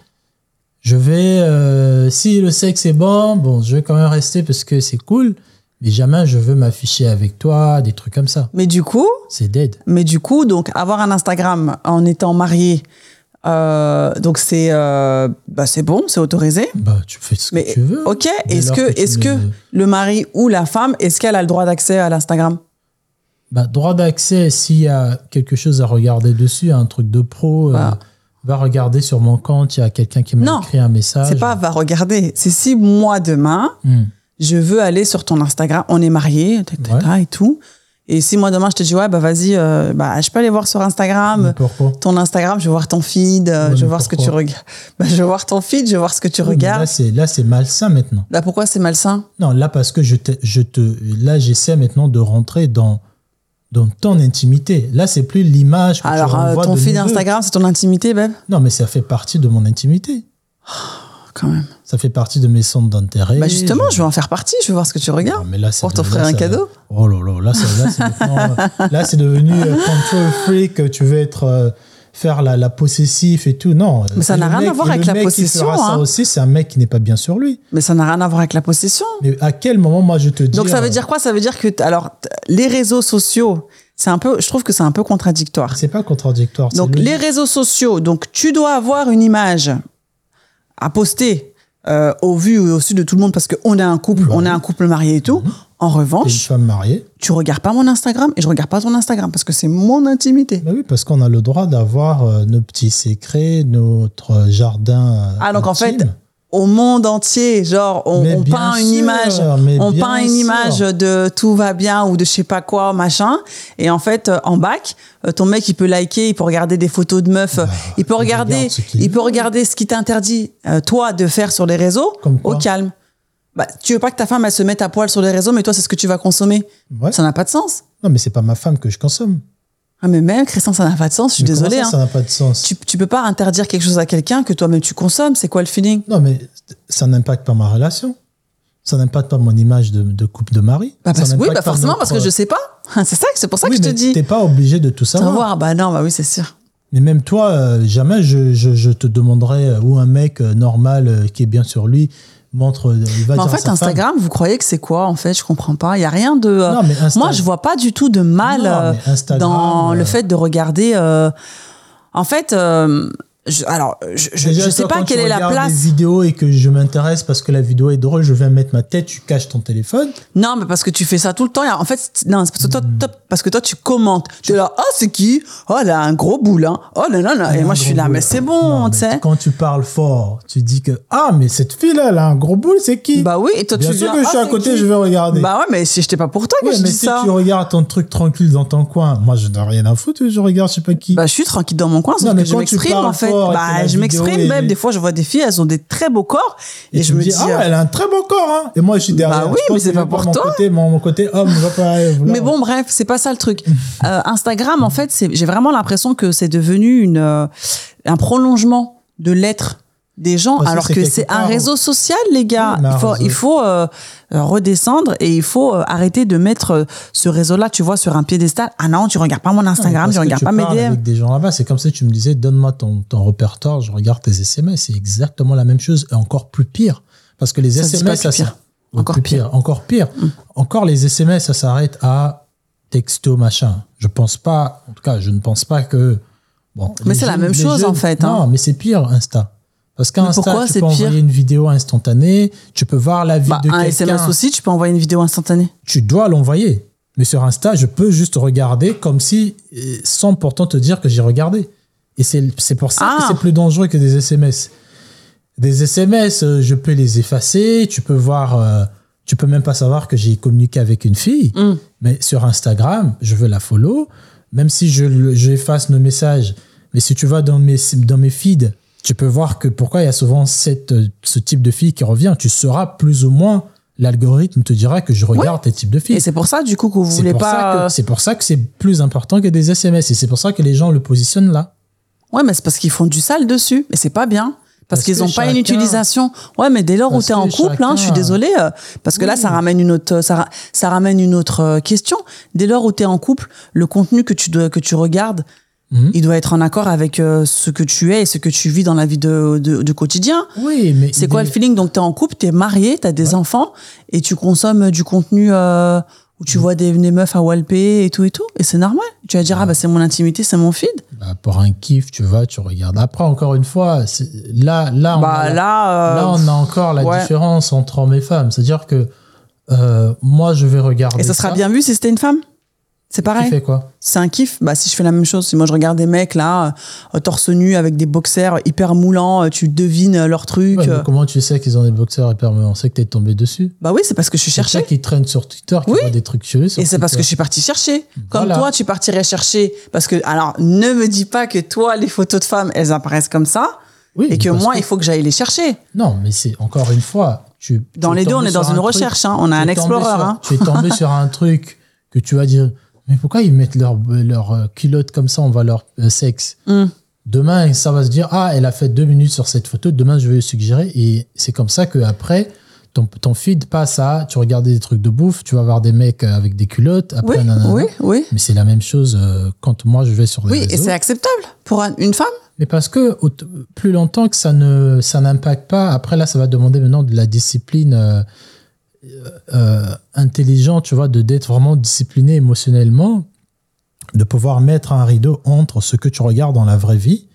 Je vais, euh, si le sexe est bon, bon, je vais quand même rester parce que c'est cool. Mais jamais je veux m'afficher avec toi, des trucs comme ça. Mais du coup, C'est dead. mais du coup, donc, avoir un Instagram en étant marié, euh, donc c'est euh, bah, c'est bon, c'est autorisé. Bah, tu fais ce Mais que tu veux. ok, est-ce que, est-ce que le mari ou la femme, est-ce qu'elle a le droit d'accès à l'Instagram? Bah, droit d'accès, s'il y a quelque chose à regarder dessus, un truc de pro, euh. Va regarder sur mon compte, il y a quelqu'un qui m'a écrit un message. C'est pas va regarder. C'est si moi demain, Hmm. je veux aller sur ton Instagram, on est mariés, et tout. Et si moi demain je te dis ouais bah vas-y, euh, bah je peux aller voir sur Instagram. Ton Instagram, je vais voir ton feed, euh, je vais voir ce que tu regardes. Bah, je vais voir ton feed, je vais voir ce que tu Oui, regardes. Là, c'est là, c'est malsain maintenant. Là, pourquoi c'est malsain? Non, là, parce que je te, je te, là, j'essaie maintenant de rentrer dans, dans ton intimité. Là, c'est plus l'image que Alors, tu euh, renvoies ton deux. Instagram, c'est ton intimité, babe Non, mais ça fait partie de mon intimité. Quand même. Ça fait partie de mes centres d'intérêt. Bah justement, je vais en faire partie, je vais voir ce que tu regardes. Non, mais là, c'est Pour t'offrir un ça- cadeau Oh là là, là, c'est, là, c'est, maintenant- là, c'est devenu euh, control freak. Tu veux être, euh, faire la, la possessif et tout. Non. Mais ça n'a rien à voir avec la qui possession, fera ça hein. aussi, c'est un mec qui n'est pas bien sur lui. Mais ça n'a rien à voir avec la possession. Mais à quel moment, moi, je te dis. Donc ça veut dire quoi? Ça veut dire que alors les réseaux sociaux, c'est un peu, je trouve que c'est un peu contradictoire. C'est pas contradictoire. Donc les réseaux sociaux, donc tu dois avoir une image à poster euh, au vu et au su de tout le monde parce qu'on est un couple, Bah on est un couple marié et tout. En T'es une revanche, femme mariée. tu regardes pas mon Instagram et je regarde pas ton Instagram parce que c'est mon intimité. Bah oui, parce qu'on a le droit d'avoir euh, nos petits secrets, notre jardin. euh, Ah donc en fait, au monde entier, genre on, peint une image, on peint une sûr. image de tout va bien ou de je sais pas quoi machin, et en fait euh, en bac, euh, ton mec il peut liker, il peut regarder des photos de meufs, euh, il peut regarder, il peut regarder ce qui t'interdit euh, toi de faire sur les réseaux Comme au calme. Bah, tu veux pas que ta femme elle se mette à poil sur les réseaux, mais toi c'est ce que tu vas consommer. Ouais. Ça n'a pas de sens. Non, mais c'est pas ma femme que je consomme. Ah mais même Christian ça n'a pas de sens. Je suis Mais désolée. ça, hein. Ça n'a pas de sens. Tu, tu peux pas interdire quelque chose à quelqu'un que toi-même tu consommes. C'est quoi le feeling? Non, mais ça n'impacte pas ma relation. Ça n'impacte pas mon image de, de couple de mari. Bah, parce, oui, bah forcément notre- parce que je sais pas. C'est ça, c'est pour ça Oui, que je te dis. T'es pas obligé de tout savoir. Savoir, bah non, bah oui, c'est sûr. Mais même toi, euh, jamais je, je, je te demanderai euh, où un mec euh, normal euh, qui est bien sur lui montre. euh, Mais en fait, femme. Instagram, vous croyez que c'est quoi En fait, je comprends pas. Il y a rien de. euh, Non, mais Insta- Moi, je vois pas du tout de mal Non, euh, dans le fait de regarder. En fait, je- alors, je, je, Déjà, je sais toi, pas quand quelle tu est la place. des vidéos et que je m'intéresse parce que la vidéo est drôle, je viens mettre ma tête, tu caches ton téléphone. Non, mais parce que tu fais ça tout le temps. En fait, non, c'est parce que toi, Hmm. toi- parce que toi, tu commentes. Tu es là, oh, c'est qui? Oh, elle a un gros boulin. Oh, non, non, non. Et moi, je suis là, boule. mais c'est bon, tu sais. Quand tu parles fort, tu dis que ah mais cette fille là, elle a un gros boule, c'est qui? Bah oui, et toi, Bien tu sûr viens, que je suis ah, à côté, qui? je vais regarder. Bah ouais, mais si j'étais pas pour toi que Ouais, je mais dis si ça. tu regardes ton truc tranquille dans ton coin, moi je n'ai rien à foutre, je regarde je sais pas qui. Bah, je suis tranquille dans mon coin, sauf que je m'exprime en fait. Et Bah, je m'exprime même. Des fois, je vois des filles, elles ont des très beaux corps. Et, tu je me dis, ah, euh, elle a un très beau corps, hein. Et moi, je suis derrière. Bah oui, mais c'est pas pour mon toi. Côté, mon, mon côté homme, va pas. Mais bon, bref, c'est pas ça le truc. Euh, Instagram, en fait, c'est, j'ai vraiment l'impression que c'est devenu une, euh, un prolongement de l'être des gens, Parce alors que c'est un réseau social, les gars. Oui, il faut, réseau- il faut euh, redescendre et il faut euh, arrêter de mettre euh, ce réseau-là, tu vois, sur un piédestal. Ah non, tu regardes pas mon Instagram, Parce je regarde tu pas mes DM. avec des gens là-bas, c'est comme si tu me disais, donne-moi ton, ton répertoire, je regarde tes SMS. C'est exactement la même chose et encore plus pire. Parce que les Ça SMS, ça pire. s'arrête- Encore pire. Encore pire. Encore les SMS, ça s'arrête à texto, machin. Je pense pas, en tout cas, je ne pense pas que. Bon, Mais c'est la même chose, jeunes- en fait, Non, hein. mais c'est pire, Insta. Parce qu'Insta, pourquoi tu peux envoyer une vidéo instantanée, tu peux voir la vie Bah, de un quelqu'un. SMS aussi, tu peux envoyer une vidéo instantanée. Tu dois l'envoyer. Mais sur Insta, je peux juste regarder comme si, euh, sans pourtant te dire que j'ai regardé. Et c'est c'est pour ça Ah. que c'est plus dangereux que des SMS. Des SMS, euh, je peux les effacer, tu peux voir, euh, tu peux même pas savoir que j'ai communiqué avec une fille. Mm. Mais sur Instagram, je veux la follow, même si je j'efface nos messages. Mais si tu vas dans mes, dans mes feeds, tu peux voir que pourquoi il y a souvent cette, euh, ce type de fille qui revient. Tu sauras plus ou moins, l'algorithme te dira que je regarde tes types de filles. Et c'est pour ça, du coup, que vous voulez pas. euh, C'est pour ça que c'est plus important que des SMS. Et c'est pour ça que les gens le positionnent là. Ouais, mais c'est parce qu'ils font du sale dessus. Et c'est pas bien. Parce, Parce qu'ils n'ont pas une utilisation. Ouais, mais dès lors où tu es en couple, hein, je suis désolée, euh, parce que là, ça ramène une autre, ça, ça ramène une autre question. Dès lors où tu es en couple, le contenu que tu, dois, que tu regardes, Mhm. il doit être en accord avec euh, ce que tu es et ce que tu vis dans la vie de, de, de quotidien. Oui, mais. C'est quoi le feeling? Donc, tu es en couple, tu es marié, tu as des enfants et tu consommes du contenu euh, où tu vois des, des meufs à walper et tout et tout. Et c'est normal. Tu vas dire, ah bah c'est mon intimité, c'est mon feed. bah, pour un kiff, tu vas, tu regardes. Après, encore une fois, là, là, on, Bah a, là, euh, là, on a encore la ouais. différence entre hommes et femmes. C'est-à-dire que euh, moi, je vais regarder. et ça sera bien vu si c'était une femme? C'est pareil quoi C'est un kiff. Bah, si je fais la même chose, si moi je regarde des mecs là, euh, torse nu avec des boxers hyper moulants, euh, tu devines euh, leurs trucs. Ouais, mais euh. Comment tu sais qu'ils ont des boxeurs hyper On sait que t'es tombé dessus. Bah oui, c'est parce que je suis C'est ça cherchée. qui traîne sur Twitter, qui Oui. voit des trucs chelous. Et c'est parce que je suis partie chercher. Comme Voilà. toi, tu partirais chercher. Parce que, alors, ne me dis pas que toi, les photos de femmes, elles apparaissent comme ça. Oui, et que moi, il faut que j'aille les chercher. Non, mais c'est encore une fois. Tu, Dans tu les deux, on est dans une un truc- recherche. hein. On a un explorer. sur- hein. Tu es tombé sur un truc que tu vas dire Mais pourquoi ils mettent leur, leur euh, culotte comme ça On voit leur euh, sexe. Hmm. Demain, ça va se dire Ah, elle a fait deux minutes sur cette photo. Demain, je vais le suggérer. Et c'est comme ça que après ton, ton feed passe à tu regardes des trucs de bouffe, tu vas voir des mecs euh, avec des culottes. Après, Oui, nanana. oui, oui. Mais c'est la même chose quand moi je vais sur les Oui, et c'est acceptable pour un- une femme. Mais parce que plus longtemps que ça ne ça n'impacte pas, après là, ça va demander maintenant de la discipline euh, euh, intelligente, tu vois, de d'être vraiment discipliné émotionnellement, de pouvoir mettre un rideau entre ce que tu regardes dans la vraie vie,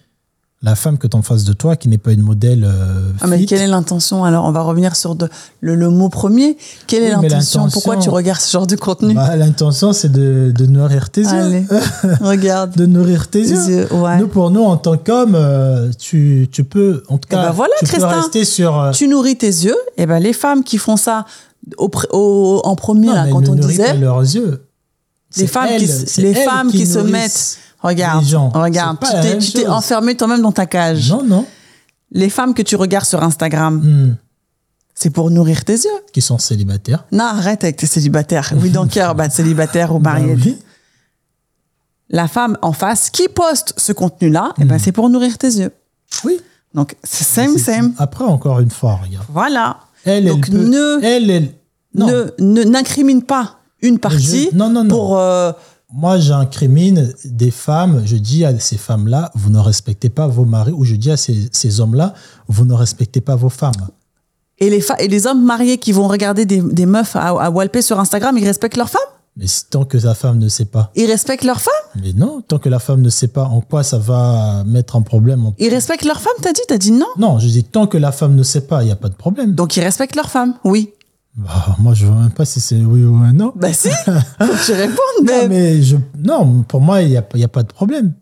la femme que tu en face de toi, qui n'est pas une modèle euh, Ah, mais quelle est l'intention? Alors, on va revenir sur de- le, le mot premier. Quelle est Oui, l'intention? Pourquoi tu regardes ce genre de contenu? Bah, L'intention, c'est de, de nourrir tes yeux. Allez, regarde. De nourrir tes Les yeux. yeux, ouais. Nous, pour nous, en tant qu'homme, euh, tu, tu peux, en tout Eh cas, ben voilà, tu peux rester sur. euh, Tu nourris tes yeux. Et ben les femmes qui font ça au, en premier, non, là, quand on disait, leurs yeux. les femmes, qui, les femmes qui, se mettent. Regarde, gens. regarde, tu t'es, enfermé toi-même dans ta cage. Non, non. Les femmes que tu regardes sur Instagram, Hmm. c'est pour nourrir tes yeux. Qui sont célibataires. Non, arrête avec tes célibataires. Oui, donc cœur, bah, célibataire ou marié. Oui. La femme en face qui poste ce contenu-là, eh ben, c'est pour nourrir tes yeux. Oui. Donc, c'est same, same. Après, encore une fois, regarde. Voilà. Elle, Donc, elle peut- ne- Elle, elle. Ne, ne- n'incrimine pas une partie Je- non, non, non. pour. euh, Moi, j'incrimine des femmes. Je dis à ces femmes-là, vous ne respectez pas vos maris. Ou je dis à ces, ces hommes-là, vous ne respectez pas vos femmes. et, les et les hommes mariés qui vont regarder des, des meufs à, à walper sur Instagram, ils respectent leurs femmes? Mais tant que la femme ne sait pas. Ils respectent leurs femmes? Mais non, tant que la femme ne sait pas en quoi ça va mettre un problème. en- Ils respectent leurs femmes, t'as dit? T'as dit non? Non, je dis tant que la femme ne sait pas, il n'y a pas de problème. Donc ils respectent leurs femmes, oui. Bah, moi, je ne vois même pas si c'est oui ou un non. Bah si tu répondes, Non, mais... je, non, pour moi, il n'y a, y a pas de problème.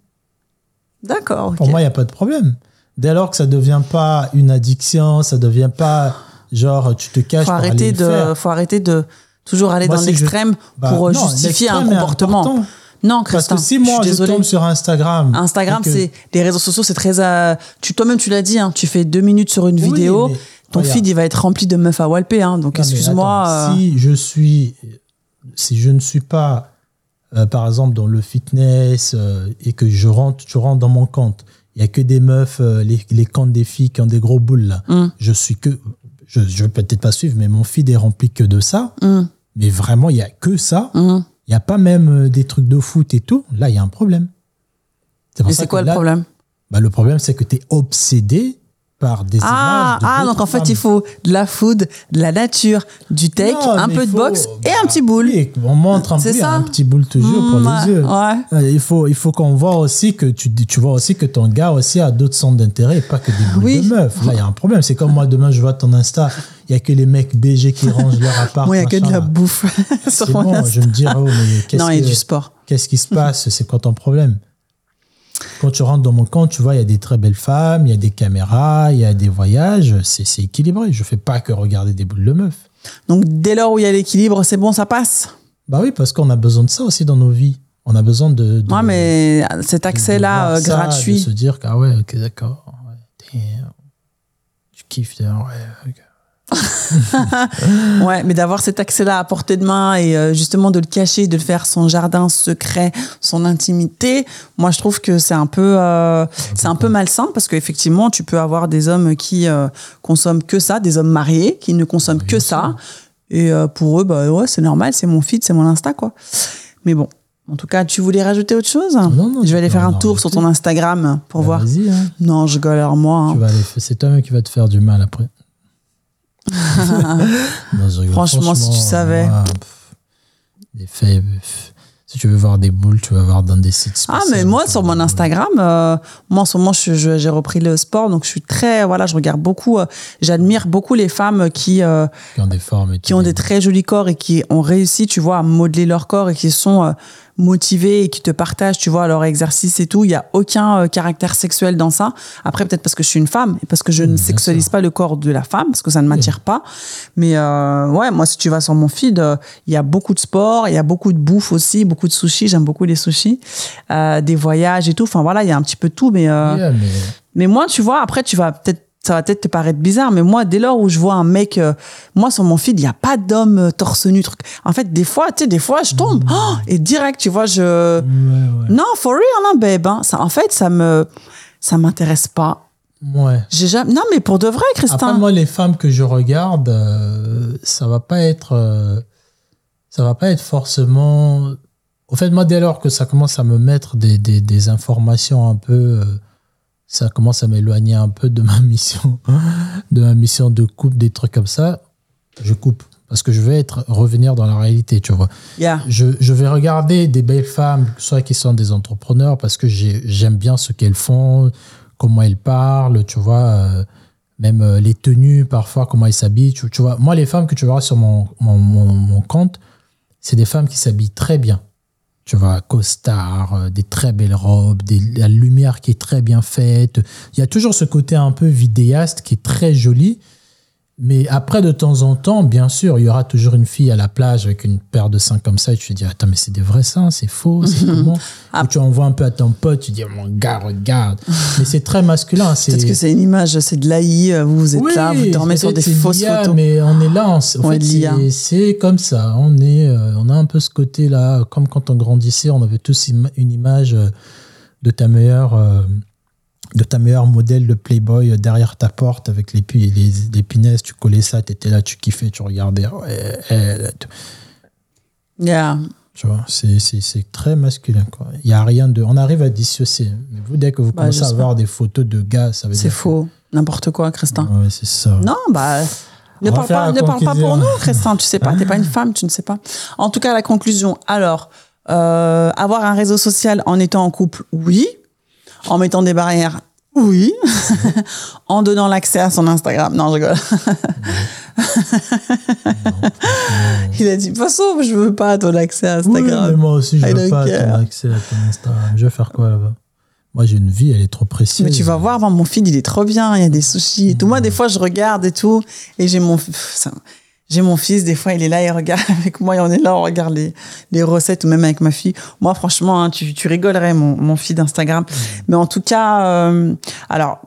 D'accord. Pour moi, il n'y a pas de problème. Dès lors que ça ne devient pas une addiction, ça ne devient pas genre tu te caches faut pour arrêter aller de faire. faut arrêter de toujours aller Moi, dans je- l'extrême Bah, pour euh, non, justifier un comportement. Non, Parce Christin, que si je moi je, désolée. tombe sur Instagram. Instagram, que- c'est les réseaux sociaux, c'est très. euh, tu toi-même, tu l'as dit, hein, tu fais deux minutes sur une Oui, vidéo, mais ton regarde. feed il va être rempli de meufs à walper, hein, donc excuse-moi. euh, Si je suis, si je ne suis pas, euh, par exemple, dans le fitness euh, et que je rentre, dans mon compte, il y a que des meufs, les, les comptes des filles qui ont des gros boules là. Hum. Je suis que, je, je vais peut-être pas suivre, mais mon feed est rempli que de ça. hum, Mais vraiment, il y a que ça. hum. Il n'y a pas même des trucs de foot et tout. Là, il y a un problème. pour Et c'est quoi le problème? bah, Le problème, c'est que tu es obsédé par des Ah, images. de ah donc en fait, femmes. il faut de la food, de la nature, du tech, Non, un peu de boxe et bah, un petit boule. oui, on montre un, oui, petit boule toujours pour Mm, les yeux. ouais. Euh, Il faut, il faut qu'on voit aussi que tu, tu vois aussi que ton gars aussi a d'autres centres d'intérêt et pas que des boules Oui. de meufs. Là, il y a un problème. C'est comme moi, demain, je vois ton Insta, il y a que les mecs BG qui rangent leur appart. Moi, il n'y a que de la bouffe sur C'est mon bon, Insta. je me dis, oh, mais qu'est-ce Non, il y a que- du sport. Qu'est-ce qui se passe? C'est quoi ton problème? Quand tu rentres dans mon compte, tu vois, il y a des très belles femmes, il y a des caméras, il y a des voyages. C'est équilibré. Je fais pas que regarder des boules de meufs. Donc, dès lors où il y a l'équilibre, c'est bon, ça passe? Bah oui, parce qu'on a besoin de ça aussi dans nos vies. On a besoin de. de Ouais, mais cet accès-là euh, ça, gratuit. De se dire que, ah ouais, ok, d'accord. Ouais, kiffes, d'ailleurs, ouais. ok. Ouais, mais d'avoir cet accès-là à portée de main et euh, justement de le cacher, de le faire son jardin secret, son intimité, moi je trouve que c'est un peu, euh, c'est un peu malsain parce qu'effectivement tu peux avoir des hommes qui euh, consomment que ça, des hommes mariés qui ne consomment que ça, et euh, pour eux bah ouais c'est normal, c'est mon feed, c'est mon Insta quoi. Mais bon, en tout cas tu voulais rajouter autre chose? Non, Je tu vais aller faire un tour sur ton Instagram pour Bah, voir. Vas-y, hein. Non, je galère moi. hein. C'est toi-même qui va te faire du mal après. Non, je rigole. Franchement, si tu savais. les faits, si tu veux voir des boules, tu vas voir dans des sites Ah, mais moi, sur mon Instagram, euh, moi, en ce moment, j'ai repris le sport, donc je suis très, voilà, je regarde beaucoup, euh, j'admire beaucoup les femmes qui, euh, Qui ont des formes. et qui ont des très jolis corps et qui ont réussi, tu vois, à modeler leur corps et qui sont motivés et qui te partagent, tu vois, leur exercice et tout. Il y a aucun euh, caractère sexuel dans ça. Après, peut-être parce que je suis une femme et parce que je ne sexualise sûr. pas le corps de la femme, parce que ça ne m'attire pas. Mais euh, ouais, moi, si tu vas sur mon feed, euh, il y a beaucoup de sport, il y a beaucoup de bouffe aussi, beaucoup de sushis. J'aime beaucoup les sushis, euh, des voyages et tout. Enfin voilà, il y a un petit peu tout, mais euh, Yeah, mais mais moi, tu vois, après, tu vas peut-être, ça va peut-être te paraître bizarre, mais moi, dès lors où je vois un mec, euh, moi, sur mon feed, il n'y a pas d'homme euh, torse nu, truc. En fait, des fois, tu sais, des fois, je tombe, oh, et direct, tu vois, je, ouais, ouais. non, for real, hein, babe, hein. Ça, en fait, ça me, ça m'intéresse pas. Ouais. J'ai jamais, non, mais pour de vrai, Christin. Après, moi, les femmes que je regarde, euh, ça va pas être, ça va pas être forcément. Au fait, moi, dès lors que ça commence à me mettre des, des, des informations un peu, ça commence à m'éloigner un peu de ma mission, de ma mission de coupe, des trucs comme ça, je coupe parce que je vais être revenir dans la réalité, tu vois. Yeah. Je, je vais regarder des belles femmes, soit qui sont des entrepreneurs, parce que j'ai- j'aime bien ce qu'elles font, comment elles parlent, tu vois, euh, même euh, les tenues, parfois, comment elles s'habillent. Tu, tu vois, moi, les femmes que tu verras sur mon, mon, mon, mon compte, c'est des femmes qui s'habillent très bien. Tu vois, costard, euh, des très belles robes, la lumière qui est très bien faite. Il y a toujours ce côté un peu vidéaste qui est très joli. Mais après, de temps en temps, bien sûr, il y aura toujours une fille à la plage avec une paire de seins comme ça et tu te dis, attends, mais c'est des vrais seins, c'est faux, c'est comment Ah. Ou tu envoies un peu à ton pote, tu dis, mon gars, regarde. mais c'est très masculin. c'est- Peut-être que c'est une image, c'est de l'AI, vous, vous êtes Oui, là, vous dormez sur des fausses photos. Mais on est là, on, c'est- comme ça. On, est, euh, on a un peu ce côté-là, comme quand on grandissait, on avait tous im- une image euh, de ta meilleure. euh, de ta meilleure modèle de Playboy euh, derrière ta porte avec les, les, les punaises, tu collais ça, tu étais là, tu kiffais, tu regardais. ouais, elle, tu- Yeah. tu vois, c'est très masculin. quoi. Il y a rien de. On arrive à dissocier. Mais vous, dès que vous Bah, commencez à avoir des photos de gars, ça veut dire. C'est faux. N'importe quoi, Christin. Ouais, c'est ça. Non, bah. Ne parle, pas, ne parle pas pour nous, Christin, tu sais pas. T'es pas une femme, tu ne sais pas. En tout cas, la conclusion. Alors, euh, avoir un réseau social en étant en couple, oui. En mettant des barrières, oui. en donnant l'accès à son Instagram. Non, je rigole. Il a dit, de toute façon, je veux pas ton accès à Oui, Instagram. mais moi aussi, je I veux pas care. ton accès à ton Instagram. Je vais faire quoi là-bas? Moi, j'ai une vie, elle est trop précieuse. Mais tu vas voir, mon feed, il est trop bien. Il y a des sushis et tout. Moi, des fois, je regarde et tout. Et j'ai mon, j'ai mon fils, des fois, il est là, il regarde avec moi et on est là, on regarde les, les recettes ou même avec ma fille. Moi, franchement, hein, tu, tu rigolerais, mon, mon feed Instagram. Mais en tout cas, euh, alors,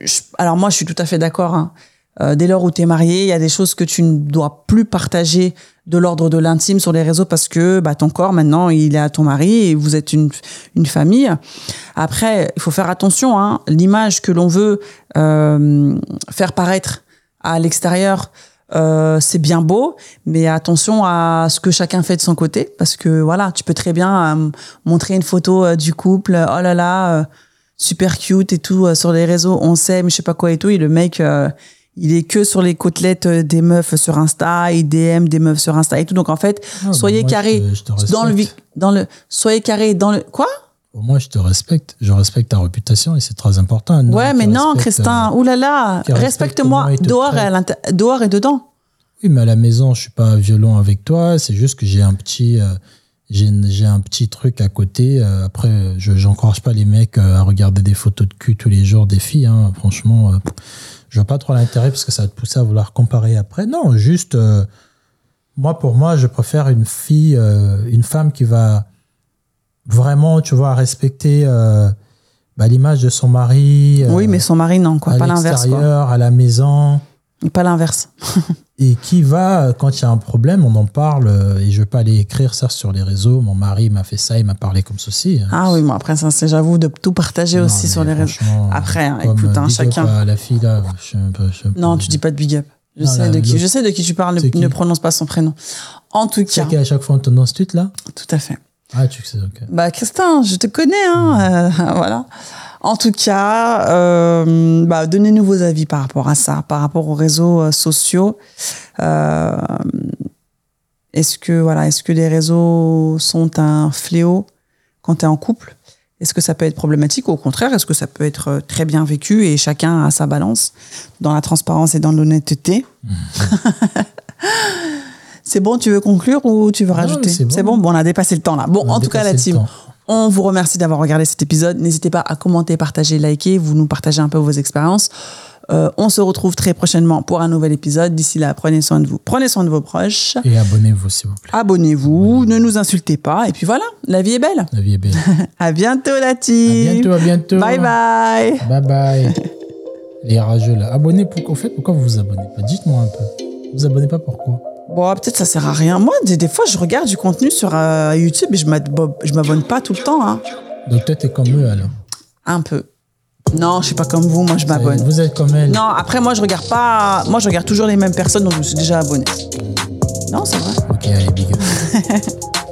je- alors moi, je suis tout à fait d'accord. hein. Euh, dès lors où tu es marié, il y a des choses que tu ne dois plus partager de l'ordre de l'intime sur les réseaux parce que bah, ton corps, maintenant, il est à ton mari et vous êtes une, une famille. Après, il faut faire attention. Hein, L'image que l'on veut euh, faire paraître à l'extérieur, euh, c'est bien beau, mais attention à ce que chacun fait de son côté, parce que voilà, tu peux très bien euh, montrer une photo euh, du couple. Oh là là, euh, super cute et tout sur les réseaux, on s'aime, je sais pas quoi et tout. Et le mec, il est que sur les côtelettes des meufs sur Insta, il DM des meufs sur Insta et tout. Donc en fait, Ah, soyez carré dans le, dans le, soyez carré dans le, quoi? Au moins, je te respecte. Je respecte ta réputation et c'est très important. Ouais, mais non, respecte, Christin, euh, oulala, respecte respecte-moi comment il te dehors et, dehors dedans. Oui, mais à la maison, je suis pas violent avec toi. C'est juste que j'ai un petit, euh, j'ai un petit truc à côté. Euh, après, je j'encourage pas les mecs à regarder des photos de cul tous les jours des filles. hein. Franchement, je vois pas trop l'intérêt parce que ça va te pousser à vouloir comparer après. Non, juste, moi pour moi, je préfère une fille, une femme qui va vraiment, tu vois, respecter euh, bah, l'image de son mari. euh, oui, mais son mari, non, quoi. à Pas l'inverse, à la maison Pas l'inverse. et qui va, quand il y a un problème, on en parle, euh, et je vais pas aller écrire ça sur les réseaux, mon mari m'a fait ça, il m'a parlé comme ceci. hein. Ah oui, moi après ça, c'est j'avoue de tout partager Non, aussi sur les réseaux. Après, hein, écoute, hein, chacun. à la fille là, je suis un peu- je suis un peu- Non, tu dis pas de big up. Je Non, sais là, de qui, je sais de qui tu parles. Ne, C'est qui ne prononce pas son prénom. En tout Tu sais cas, qu'à chaque fois on te donne ce tweet là? Tout à fait. Ah, tu sais, ok. Bah, Christin, je te connais, hein. euh, voilà. En tout cas, euh, bah, donnez-nous vos avis par rapport à ça, par rapport aux réseaux euh, sociaux. Euh, est-ce que voilà, est-ce que les réseaux sont un fléau quand tu es en couple? Est-ce que ça peut être problématique? Ou au contraire, est-ce que ça peut être très bien vécu et chacun a sa balance dans la transparence et dans l'honnêteté? C'est bon, tu veux conclure ou tu veux rajouter c'est bon. Bon, bon, on a dépassé le temps là. Bon, On en tout cas, la team, temps. on vous remercie d'avoir regardé cet épisode. N'hésitez pas à commenter, partager, liker. Vous nous partagez un peu vos expériences. Euh, on se retrouve très prochainement pour un nouvel épisode. D'ici là, prenez soin de vous. Prenez soin de vos proches. Et abonnez-vous s'il vous plaît. Abonnez-vous. Ne nous insultez pas. Et puis voilà, la vie est belle. La vie est belle. À bientôt, la à team. bientôt, à bientôt. Bye bye. Bye bye. Les rageux là. Abonnez, pourquoi, au fait, pourquoi vous vous abonnez pas? Dites-moi un peu. Vous vous abonnez pas pourquoi Bon, peut-être ça sert à rien. Moi, des, des fois, je regarde du contenu sur euh, YouTube et je m'ab- je m'abonne pas tout le temps. Hein. Donc toi, t'es comme eux alors? Un peu. Non, je suis pas comme vous. Moi, je m'abonne. Vous êtes comme elle. Non, après, moi, je regarde pas. Moi, je regarde toujours les mêmes personnes, donc je me suis déjà abonné. Non, c'est vrai. Ok, allez, big up.